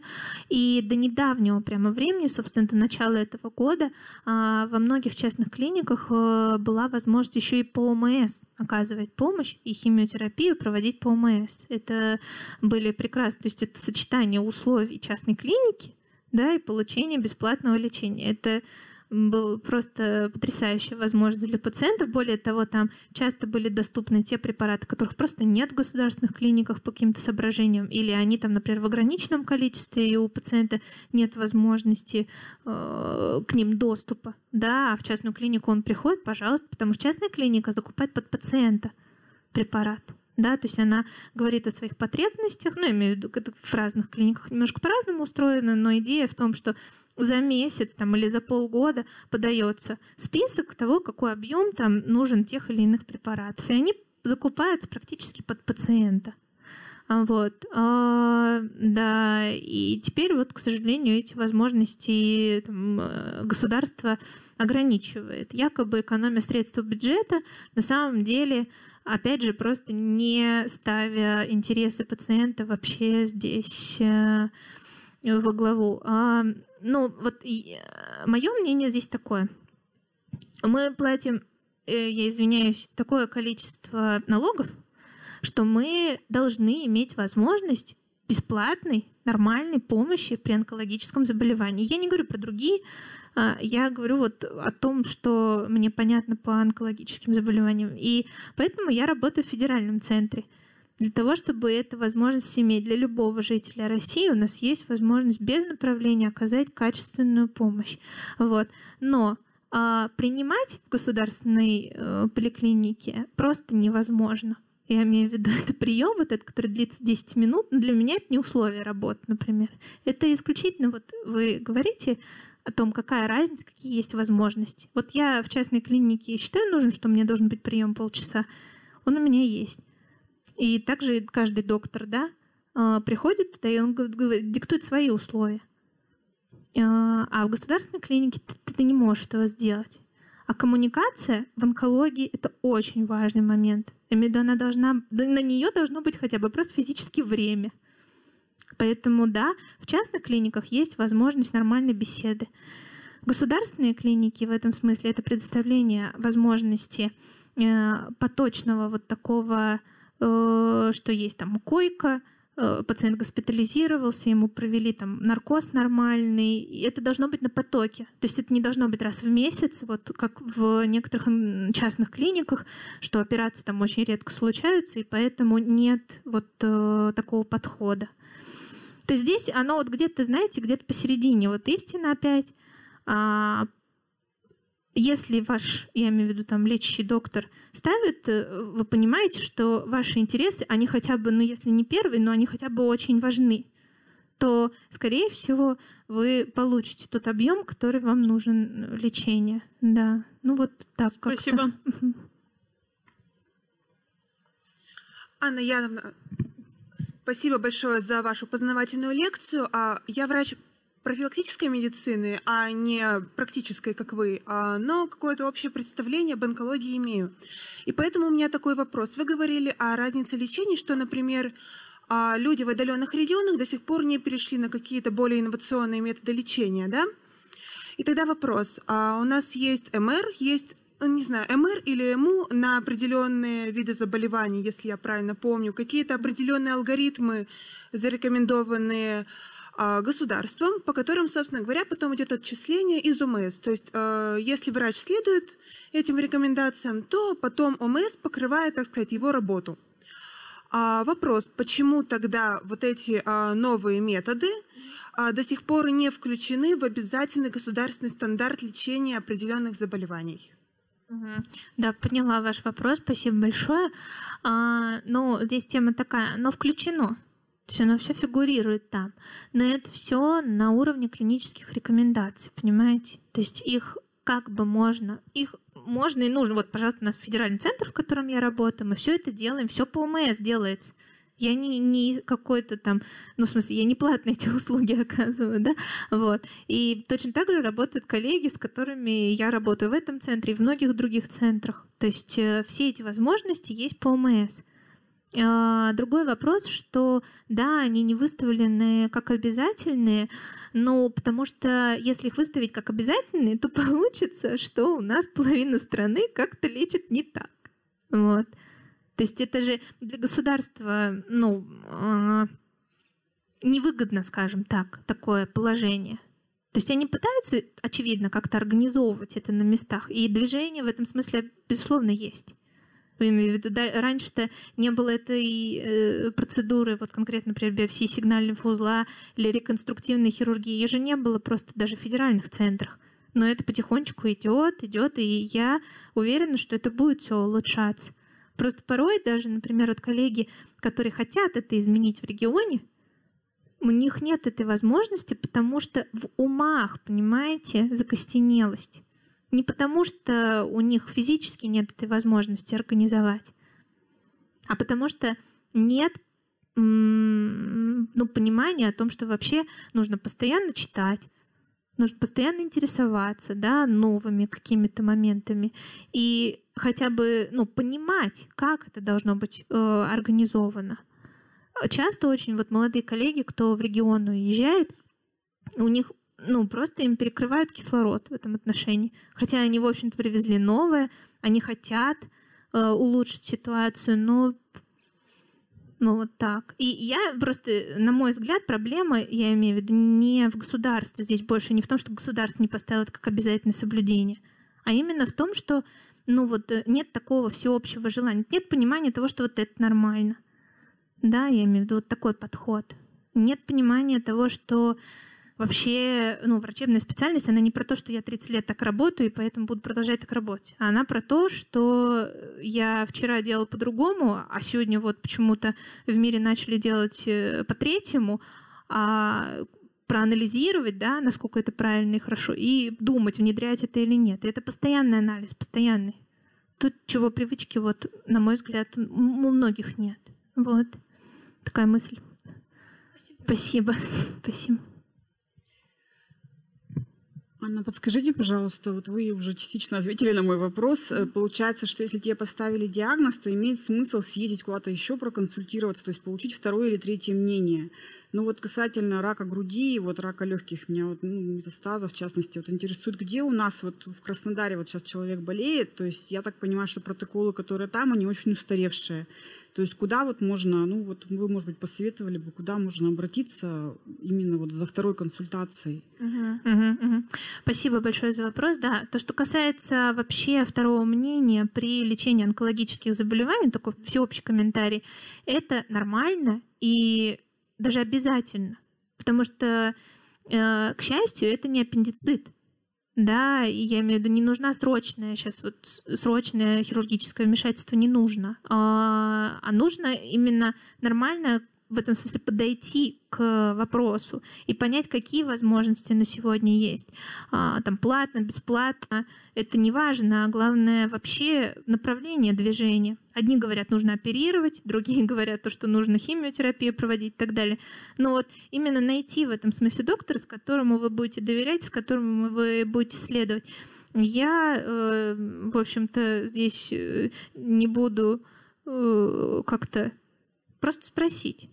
Speaker 2: И до недавнего прямо времени, собственно, до начала этого года, а, во многих частных клиниках а, была возможность еще и по ОМС оказывать помощь и химиотерапию проводить по ОМС. Это были прекрасные, то есть это сочетание условий частной клиники да, и получение бесплатного лечения. Это был просто потрясающая возможность для пациентов. Более того, там часто были доступны те препараты, которых просто нет в государственных клиниках по каким-то соображениям, или они там, например, в ограниченном количестве, и у пациента нет возможности э, к ним доступа. Да, а в частную клинику он приходит, пожалуйста, потому что частная клиника закупает под пациента препарат да, то есть она говорит о своих потребностях, ну, имею в виду, это в разных клиниках немножко по-разному устроено, но идея в том, что за месяц там, или за полгода подается список того, какой объем там нужен тех или иных препаратов. И они закупаются практически под пациента. А, вот. А, да, и теперь вот, к сожалению, эти возможности там, э, государство ограничивает. Якобы экономия средств бюджета на самом деле, опять же, просто не ставя интересы пациента вообще здесь э, во главу. А, ну, вот э, мое мнение здесь такое. Мы платим, э, я извиняюсь, такое количество налогов, что мы должны иметь возможность бесплатной, нормальной помощи при онкологическом заболевании. Я не говорю про другие, я говорю вот о том, что мне понятно по онкологическим заболеваниям. И поэтому я работаю в федеральном центре. Для того, чтобы эту возможность иметь для любого жителя России, у нас есть возможность без направления оказать качественную помощь. Вот. Но а, принимать в государственной э, поликлинике просто невозможно. Я имею в виду, *laughs* это прием, вот этот, который длится 10 минут, но для меня это не условие работы, например. Это исключительно, вот вы говорите о том, какая разница, какие есть возможности. Вот я в частной клинике считаю нужен, что мне должен быть прием полчаса. Он у меня есть. И также каждый доктор, да, а, приходит туда, и он диктует свои условия. А, а в государственной клинике ты, ты не можешь этого сделать. А коммуникация в онкологии — это очень важный момент. Я имею в виду, она должна, на нее должно быть хотя бы просто физически время. Поэтому, да, в частных клиниках есть возможность нормальной беседы. Государственные клиники в этом смысле — это предоставление возможности э, поточного вот такого, э, что есть там койка, Э, пациент госпитализировался, ему провели там наркоз нормальный, и это должно быть на потоке. То есть это не должно быть раз в месяц, вот как в некоторых частных клиниках, что операции там очень редко случаются, и поэтому нет вот э, такого подхода. То есть здесь оно вот где-то, знаете, где-то посередине, вот истина опять, а если ваш, я имею в виду там лечащий доктор, ставит, э, вы понимаете, что ваши интересы, они хотя бы, ну если не первые, но они хотя бы очень важны, то, скорее всего, вы получите тот объем, который вам нужен э, лечение. Да, ну вот так
Speaker 6: Спасибо.
Speaker 7: Анна Яновна, спасибо большое за вашу познавательную лекцию. А я врач профилактической медицины, а не практической, как вы, а, но какое-то общее представление об онкологии имею. И поэтому у меня такой вопрос. Вы говорили о разнице лечений, что, например, а, люди в отдаленных регионах до сих пор не перешли на какие-то более инновационные методы лечения, да? И тогда вопрос. У нас есть МР, есть не знаю, МР или МУ на определенные виды заболеваний, если я правильно помню, какие-то определенные алгоритмы, зарекомендованные а, государством, по которым, собственно говоря, потом идет отчисление из ОМС. То есть, а, если врач следует этим рекомендациям, то потом ОМС покрывает, так сказать, его работу. А вопрос, почему тогда вот эти новые методы до сих пор не включены в обязательный государственный стандарт лечения определенных заболеваний?
Speaker 2: Да, поняла ваш вопрос, спасибо большое. А, ну, здесь тема такая, но включено. То есть оно все фигурирует там. Но это все на уровне клинических рекомендаций, понимаете? То есть их как бы можно, их можно и нужно. Вот, пожалуйста, у нас федеральный центр, в котором я работаю, мы все это делаем, все по ОМС делается. Я не, не какой-то там, ну, в смысле, я не платно *laughs* эти услуги оказываю, да, вот. И точно так же работают коллеги, с которыми я работаю в этом центре и в многих других центрах. То есть э, все эти возможности есть по ОМС. А, другой вопрос, что да, они не выставлены как обязательные, но потому что если их выставить как обязательные, то *laughs* получится, что у нас половина страны как-то лечит не так. Вот. То есть это же для государства, ну, а, невыгодно, скажем так, такое положение. То есть они пытаются, очевидно, как-то организовывать это на местах, и движение в этом смысле, безусловно, есть. Раньше-то не было этой э, процедуры, вот конкретно, например, биопсии сигнального узла или реконструктивной хирургии. Ее же не было просто даже в федеральных центрах. Но это потихонечку идет, идет, и я уверена, что это будет все улучшаться. Просто порой даже, например, вот коллеги, которые хотят это изменить в регионе, у них нет этой возможности, потому что в умах, понимаете, закостенелость. Не потому, что у них физически нет этой возможности организовать, а потому что нет ну, понимания о том, что вообще нужно постоянно читать, нужно постоянно интересоваться да, новыми какими-то моментами и хотя бы ну, понимать, как это должно быть э, организовано. Часто очень вот молодые коллеги, кто в регион уезжает, у них ну, просто им перекрывают кислород в этом отношении. Хотя они, в общем-то, привезли новое, они хотят э, улучшить ситуацию, но ну вот так. И я просто, на мой взгляд, проблема, я имею в виду, не в государстве. Здесь больше не в том, что государство не поставило это как обязательное соблюдение, а именно в том, что ну вот э, нет такого всеобщего желания, нет понимания того, что вот это нормально. Да, я имею в виду вот такой подход. Нет понимания того, что вообще, ну, врачебная специальность, она не про то, что я 30 лет так работаю, и поэтому буду продолжать так работать. Она про то, что я вчера делала по-другому, а сегодня вот почему-то в мире начали делать э, по-третьему, а проанализировать, да, насколько это правильно и хорошо, и думать, внедрять это или нет. И это постоянный анализ, постоянный. Тут чего привычки, вот, на мой взгляд, у многих нет. Вот такая мысль. Спасибо. Спасибо. *laughs*
Speaker 8: Анна, подскажите, пожалуйста, вот вы уже частично ответили на мой вопрос. Э, получается, что если тебе поставили диагноз, то имеет смысл съездить куда-то еще проконсультироваться, то есть получить второе или третье мнение. Ну вот касательно рака груди, вот рака легких, меня вот, ну, метастазов, в частности, вот интересует, где у нас вот в Краснодаре вот сейчас человек болеет, то есть я так понимаю, что протоколы, которые там, они очень устаревшие. То есть куда вот можно, ну вот вы, может быть, посоветовали бы, куда можно обратиться именно вот за второй консультацией?
Speaker 2: Угу, угу, угу. Спасибо большое за вопрос. Да, то, что касается вообще второго мнения при лечении онкологических заболеваний, такой всеобщий комментарий, это нормально и даже обязательно, потому что, э, к счастью, это не аппендицит да, и я имею в виду, не нужна срочная, сейчас вот срочное хирургическое вмешательство не нужно, а, а нужно именно нормальное в этом смысле подойти к вопросу и понять, какие возможности на сегодня есть. А, там платно, бесплатно, это не важно, а главное вообще направление движения. Одни говорят, нужно оперировать, *laughs* другие говорят, то, что нужно химиотерапию проводить и так далее. Но вот именно найти в этом смысле доктора, с которому вы будете доверять, с которым вы будете следовать. Я, э, в общем-то, здесь э, не буду э, как-то просто спросить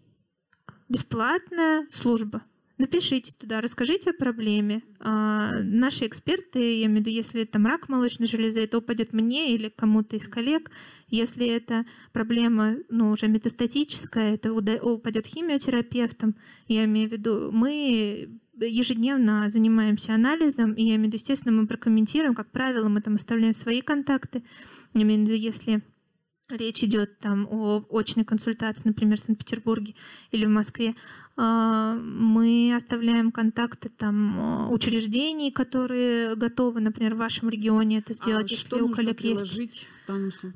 Speaker 2: бесплатная служба. Напишите туда, расскажите о проблеме. А, наши эксперты, я имею в виду, если там рак молочной железы, это упадет мне или кому-то из коллег. Если это проблема ну, уже метастатическая, это упадет химиотерапевтам. Я имею в виду, мы ежедневно занимаемся анализом, и я имею в виду, естественно, мы прокомментируем, как правило, мы там оставляем свои контакты. Я имею в виду, если речь идет там о очной консультации, например, в Санкт-Петербурге или в Москве, мы оставляем контакты там а, учреждений, которые готовы, например, в вашем регионе это сделать,
Speaker 8: а если что у коллег есть?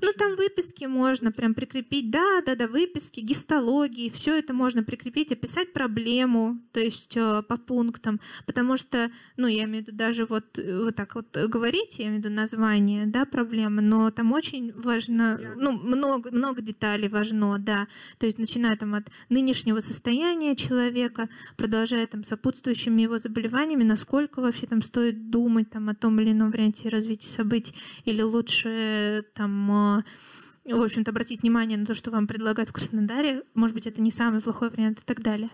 Speaker 2: Ну, там выписки можно прям прикрепить, да, да, да, выписки, гистологии, все это можно прикрепить, описать проблему, то есть э, по пунктам, потому что, ну, я имею в виду даже вот, э, вот так вот говорите, я имею в виду название, да, проблемы, но там очень важно, ну, много, много деталей важно, да, то есть начиная там от нынешнего состояния человека, продолжая там сопутствующими его заболеваниями, насколько вообще там стоит думать там о том или ином варианте развития событий, или лучше там а, в общем-то, обратить внимание на то, что вам предлагают в Краснодаре. Может быть, это не самый плохой вариант и так далее.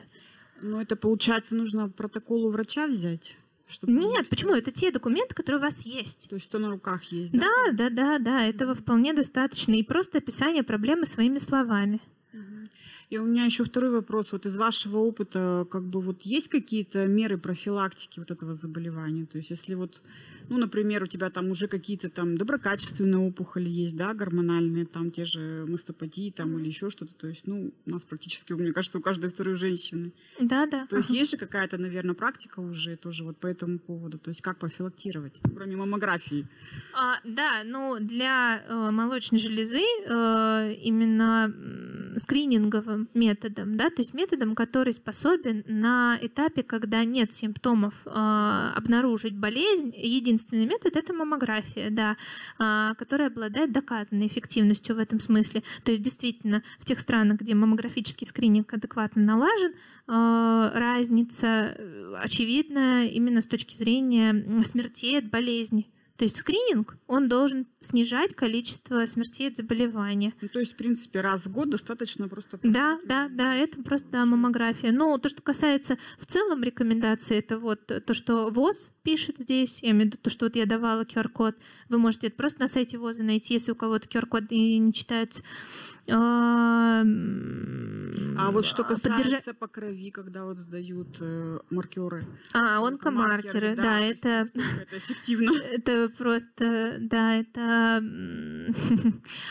Speaker 8: Ну, это, получается, нужно протокол у врача взять?
Speaker 2: Чтобы Нет, почему? Это те документы, которые у вас есть.
Speaker 8: То есть что на руках есть,
Speaker 2: да? Да, да, да, да. Этого вполне достаточно. И просто описание проблемы своими словами.
Speaker 8: И у меня еще второй вопрос. Вот из вашего опыта, как бы вот есть какие-то меры профилактики вот этого заболевания? То есть если вот ну, например, у тебя там уже какие-то там доброкачественные опухоли есть, да, гормональные, там те же мастопатии там или еще что-то. То есть, ну, у нас практически, мне кажется, у каждой второй женщины.
Speaker 2: Да, да.
Speaker 8: То есть есть же какая-то, наверное, практика уже тоже вот по этому поводу. То есть как профилактировать, кроме маммографии?
Speaker 2: А, да, ну, для э, молочной железы э, именно скрининговым методом, да, то есть методом, который способен на этапе, когда нет симптомов, э, обнаружить болезнь, единственное единственный метод — это маммография, да, а, которая обладает доказанной эффективностью в этом смысле. То есть действительно в тех странах, где маммографический скрининг адекватно налажен, а, разница э, очевидна именно с точки зрения смертей от болезни. То есть скрининг, он должен снижать количество смертей от заболевания.
Speaker 8: Ну, то есть, в принципе, раз в год достаточно просто...
Speaker 2: Да, да, да, это просто да, маммография. Но то, что касается в целом рекомендаций, это вот то, что ВОЗ пишет здесь, я имею в виду то, что вот я давала QR-код. Вы можете это просто на сайте ВОЗа найти, если у кого-то QR-код не читается.
Speaker 8: А, а вот что касается поддержа... по крови, когда вот сдают э, маркеры.
Speaker 2: А, онкомаркеры, да, да это...
Speaker 8: Это эффективно. *laughs*
Speaker 2: Это просто, да, это *laughs*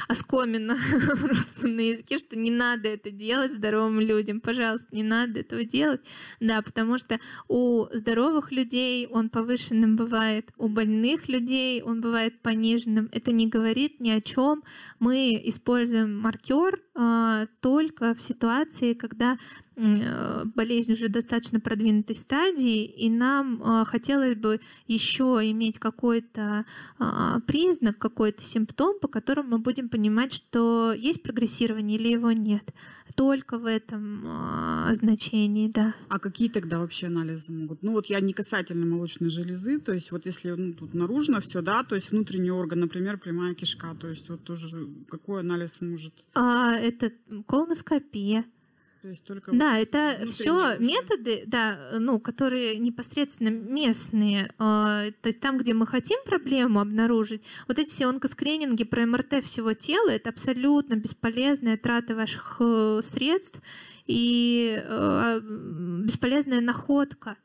Speaker 2: оскоменно *laughs* просто на языке, что не надо это делать здоровым людям. Пожалуйста, не надо этого делать. Да, потому что у здоровых людей он повышенным бывает, у больных людей он бывает пониженным. Это не говорит ни о чем. Мы используем маркеры актер а, только в ситуации, когда э, болезнь уже достаточно продвинутой стадии, и нам а, хотелось бы еще иметь какой-то а, признак, какой-то симптом, по которому мы будем понимать, что есть прогрессирование или его нет только в этом а, значении, да.
Speaker 8: А какие тогда вообще анализы могут? Ну вот я не касательно молочной железы, то есть вот если ну, тут наружно все, да, то есть внутренний орган, например, прямая кишка, то есть вот тоже какой анализ может?
Speaker 2: А, это колоноскопия.
Speaker 8: То есть только
Speaker 2: да, это все методы, да, ну, которые непосредственно местные. Э, то есть там, где мы хотим проблему обнаружить, вот эти все онкоскрининги про МРТ всего тела, это абсолютно бесполезная трата ваших э, средств и э, бесполезная находка.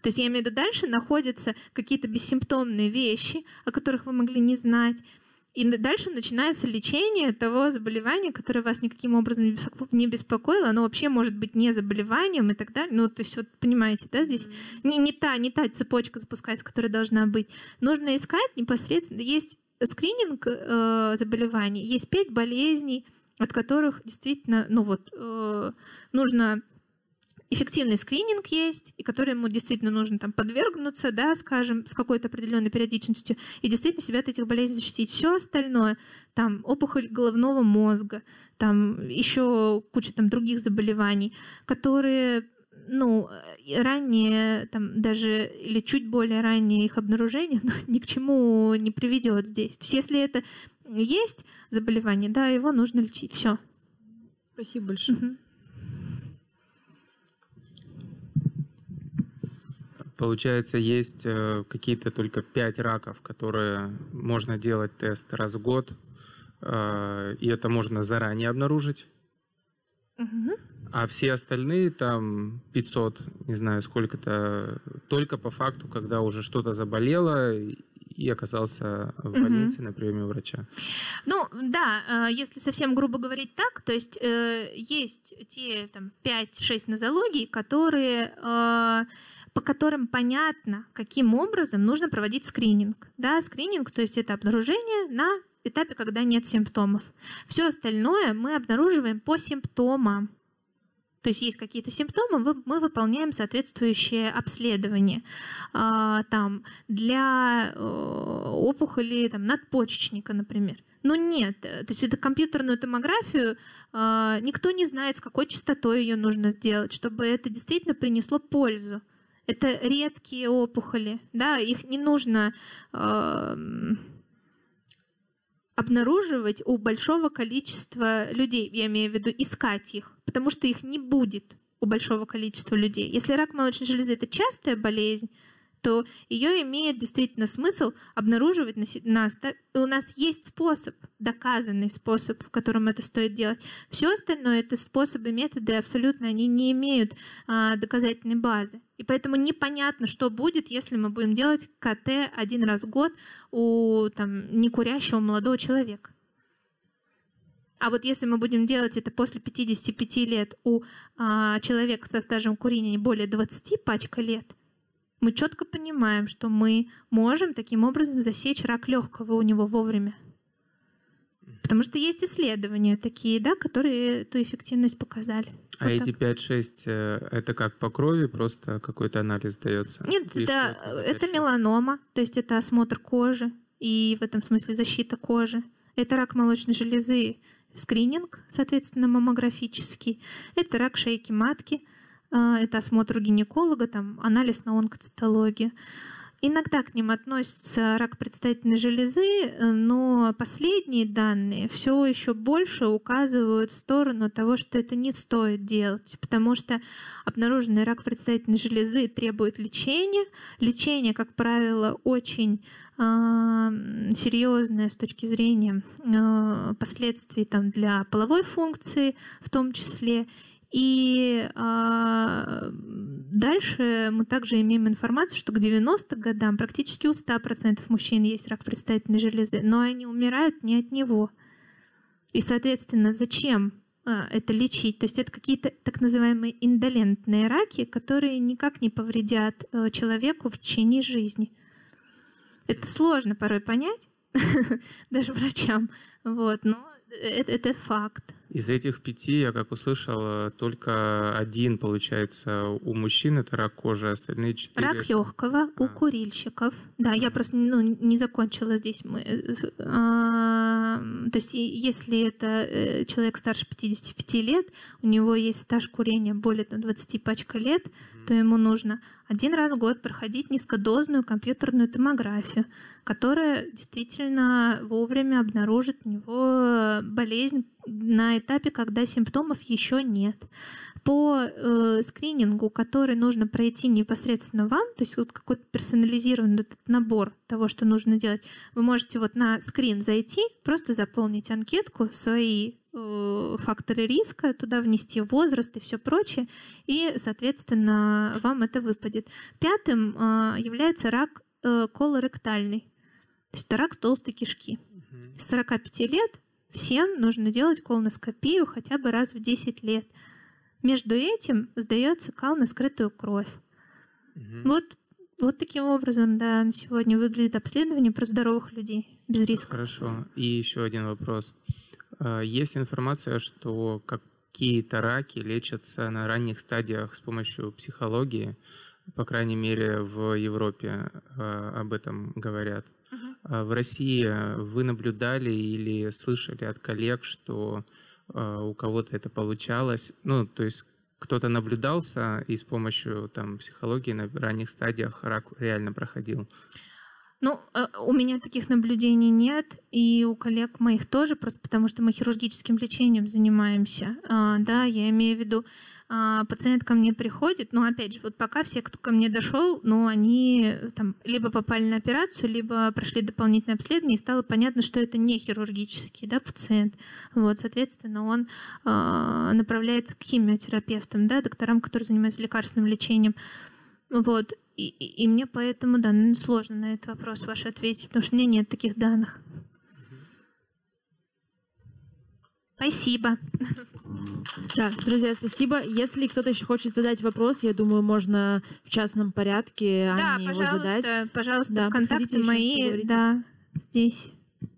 Speaker 2: То есть я имею в виду, дальше находятся какие-то бессимптомные вещи, о которых вы могли не знать. И дальше начинается лечение того заболевания, которое вас никаким образом не беспокоило. Оно вообще может быть не заболеванием и так далее. Ну, то есть, вот понимаете, да, здесь не, не, та, не та цепочка запускается, которая должна быть. Нужно искать непосредственно. Есть скрининг э, заболеваний, есть пять болезней, от которых действительно, ну вот, э, нужно эффективный скрининг есть, и который ему действительно нужно там подвергнуться, да, скажем, с какой-то определенной периодичностью, и действительно себя от этих болезней защитить. Все остальное, там, опухоль головного мозга, там, еще куча там других заболеваний, которые ну, ранее, там, даже, или чуть более раннее их обнаружение *laughs* ну, ни к чему не приведет здесь. То есть, если это есть заболевание, да, его нужно лечить. Все.
Speaker 8: Спасибо большое. Угу.
Speaker 3: Получается, есть э, какие-то только пять раков, которые можно делать тест раз в год, э, и это можно заранее обнаружить. Угу. А все остальные, там 500, не знаю сколько-то, только по факту, когда уже что-то заболело, и оказался в больнице угу. на приеме врача.
Speaker 2: Ну да, э, если совсем грубо говорить так, то есть есть те там 5-6 нозологий, которые по которым понятно, каким образом нужно проводить скрининг. Да, скрининг, то есть это обнаружение на этапе, когда нет симптомов. Все остальное мы обнаруживаем по симптомам. То есть есть какие-то симптомы, мы выполняем соответствующее обследование. А, там, для э, опухоли там, надпочечника, например. Ну нет, то есть это компьютерную томографию э, никто не знает, с какой частотой ее нужно сделать, чтобы это действительно принесло пользу. Это редкие опухоли, да, их не нужно э, обнаруживать у большого количества людей, я имею в виду искать их, потому что их не будет у большого количества людей. Если рак молочной железы это частая болезнь, то ее имеет действительно смысл обнаруживать нас. Да? И у нас есть способ, доказанный способ, в котором это стоит делать. Все остальное это способы, методы абсолютно, они не имеют а, доказательной базы. И поэтому непонятно, что будет, если мы будем делать КТ один раз в год у там, некурящего молодого человека. А вот если мы будем делать это после 55 лет у а, человека со стажем курения более 20 пачка лет, мы четко понимаем, что мы можем таким образом засечь рак легкого у него вовремя. Потому что есть исследования такие, да, которые эту эффективность показали.
Speaker 3: А вот эти 5-6 э, это как по крови, просто какой-то анализ дается?
Speaker 2: Нет, это, это меланома, то есть это осмотр кожи и в этом смысле защита кожи. Это рак молочной железы, скрининг, соответственно, маммографический. Это рак шейки матки, это осмотр гинеколога, там анализ на онкоцитологию. иногда к ним относится рак предстательной железы, но последние данные все еще больше указывают в сторону того, что это не стоит делать, потому что обнаруженный рак предстательной железы требует лечения. Лечение, как правило, очень серьезное с точки зрения последствий там, для половой функции в том числе. И э, дальше мы также имеем информацию, что к 90 годам практически у 100% мужчин есть рак предстательной железы, но они умирают не от него. И, соответственно, зачем э, это лечить? То есть это какие-то так называемые индолентные раки, которые никак не повредят э, человеку в течение жизни. Это сложно порой понять, *laughs* даже врачам, вот, но это, это факт.
Speaker 3: Из этих пяти, я как услышал, э, только один, получается, у мужчин это рак кожи, остальные четыре...
Speaker 2: Рак легкого а. у курильщиков. Да, я просто ну, не закончила здесь. Мы, а, то есть если это э, человек старше 55 лет, у него есть стаж курения более там, 20 пачка лет, mm-hmm. То ему нужно один раз в год проходить низкодозную компьютерную томографию, которая действительно вовремя обнаружит у него болезнь на этапе, когда симптомов еще нет. По э, скринингу, который нужно пройти непосредственно вам, то есть вот какой-то персонализированный этот набор того, что нужно делать, вы можете вот на скрин зайти, просто заполнить анкетку, свои э, факторы риска, туда внести возраст и все прочее, и, соответственно, вам это выпадет. Пятым э, является рак э, колоректальный, то есть это рак толстой кишки. С 45 лет Всем нужно делать колоноскопию хотя бы раз в 10 лет. Между этим сдается кал на скрытую кровь. Угу. Вот, вот таким образом, да, на сегодня выглядит обследование про здоровых людей без риска.
Speaker 3: Хорошо. И еще один вопрос. А, есть информация, что какие-то раки лечатся на ранних стадиях с помощью психологии. По крайней мере, в Европе а, об этом говорят. А в России вы наблюдали или слышали от коллег, что а, у кого-то это получалось? Ну, то есть кто-то наблюдался и с помощью там, психологии на ранних стадиях рак реально проходил?
Speaker 2: Ну, э, у меня таких наблюдений нет, и у коллег моих тоже, просто потому что мы хирургическим лечением занимаемся. А, да, я имею в виду, а, пациент ко мне приходит, но опять же, вот пока все, кто ко мне дошел, ну, они там либо попали на операцию, либо прошли дополнительное обследование, и стало понятно, что это не хирургический да, пациент. Вот, соответственно, он а, направляется к химиотерапевтам, да, докторам, которые занимаются лекарственным лечением. Вот. И, и, и мне поэтому, да, сложно на этот вопрос ваш ответить, потому что у меня нет таких данных. Спасибо. *laughs*
Speaker 1: Да, друзья, спасибо. Если кто-то еще хочет задать вопрос, я думаю, можно в частном порядке
Speaker 2: да, Анне его задать. Пожалуйста, да, контакты мои, да, здесь.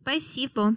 Speaker 2: Спасибо.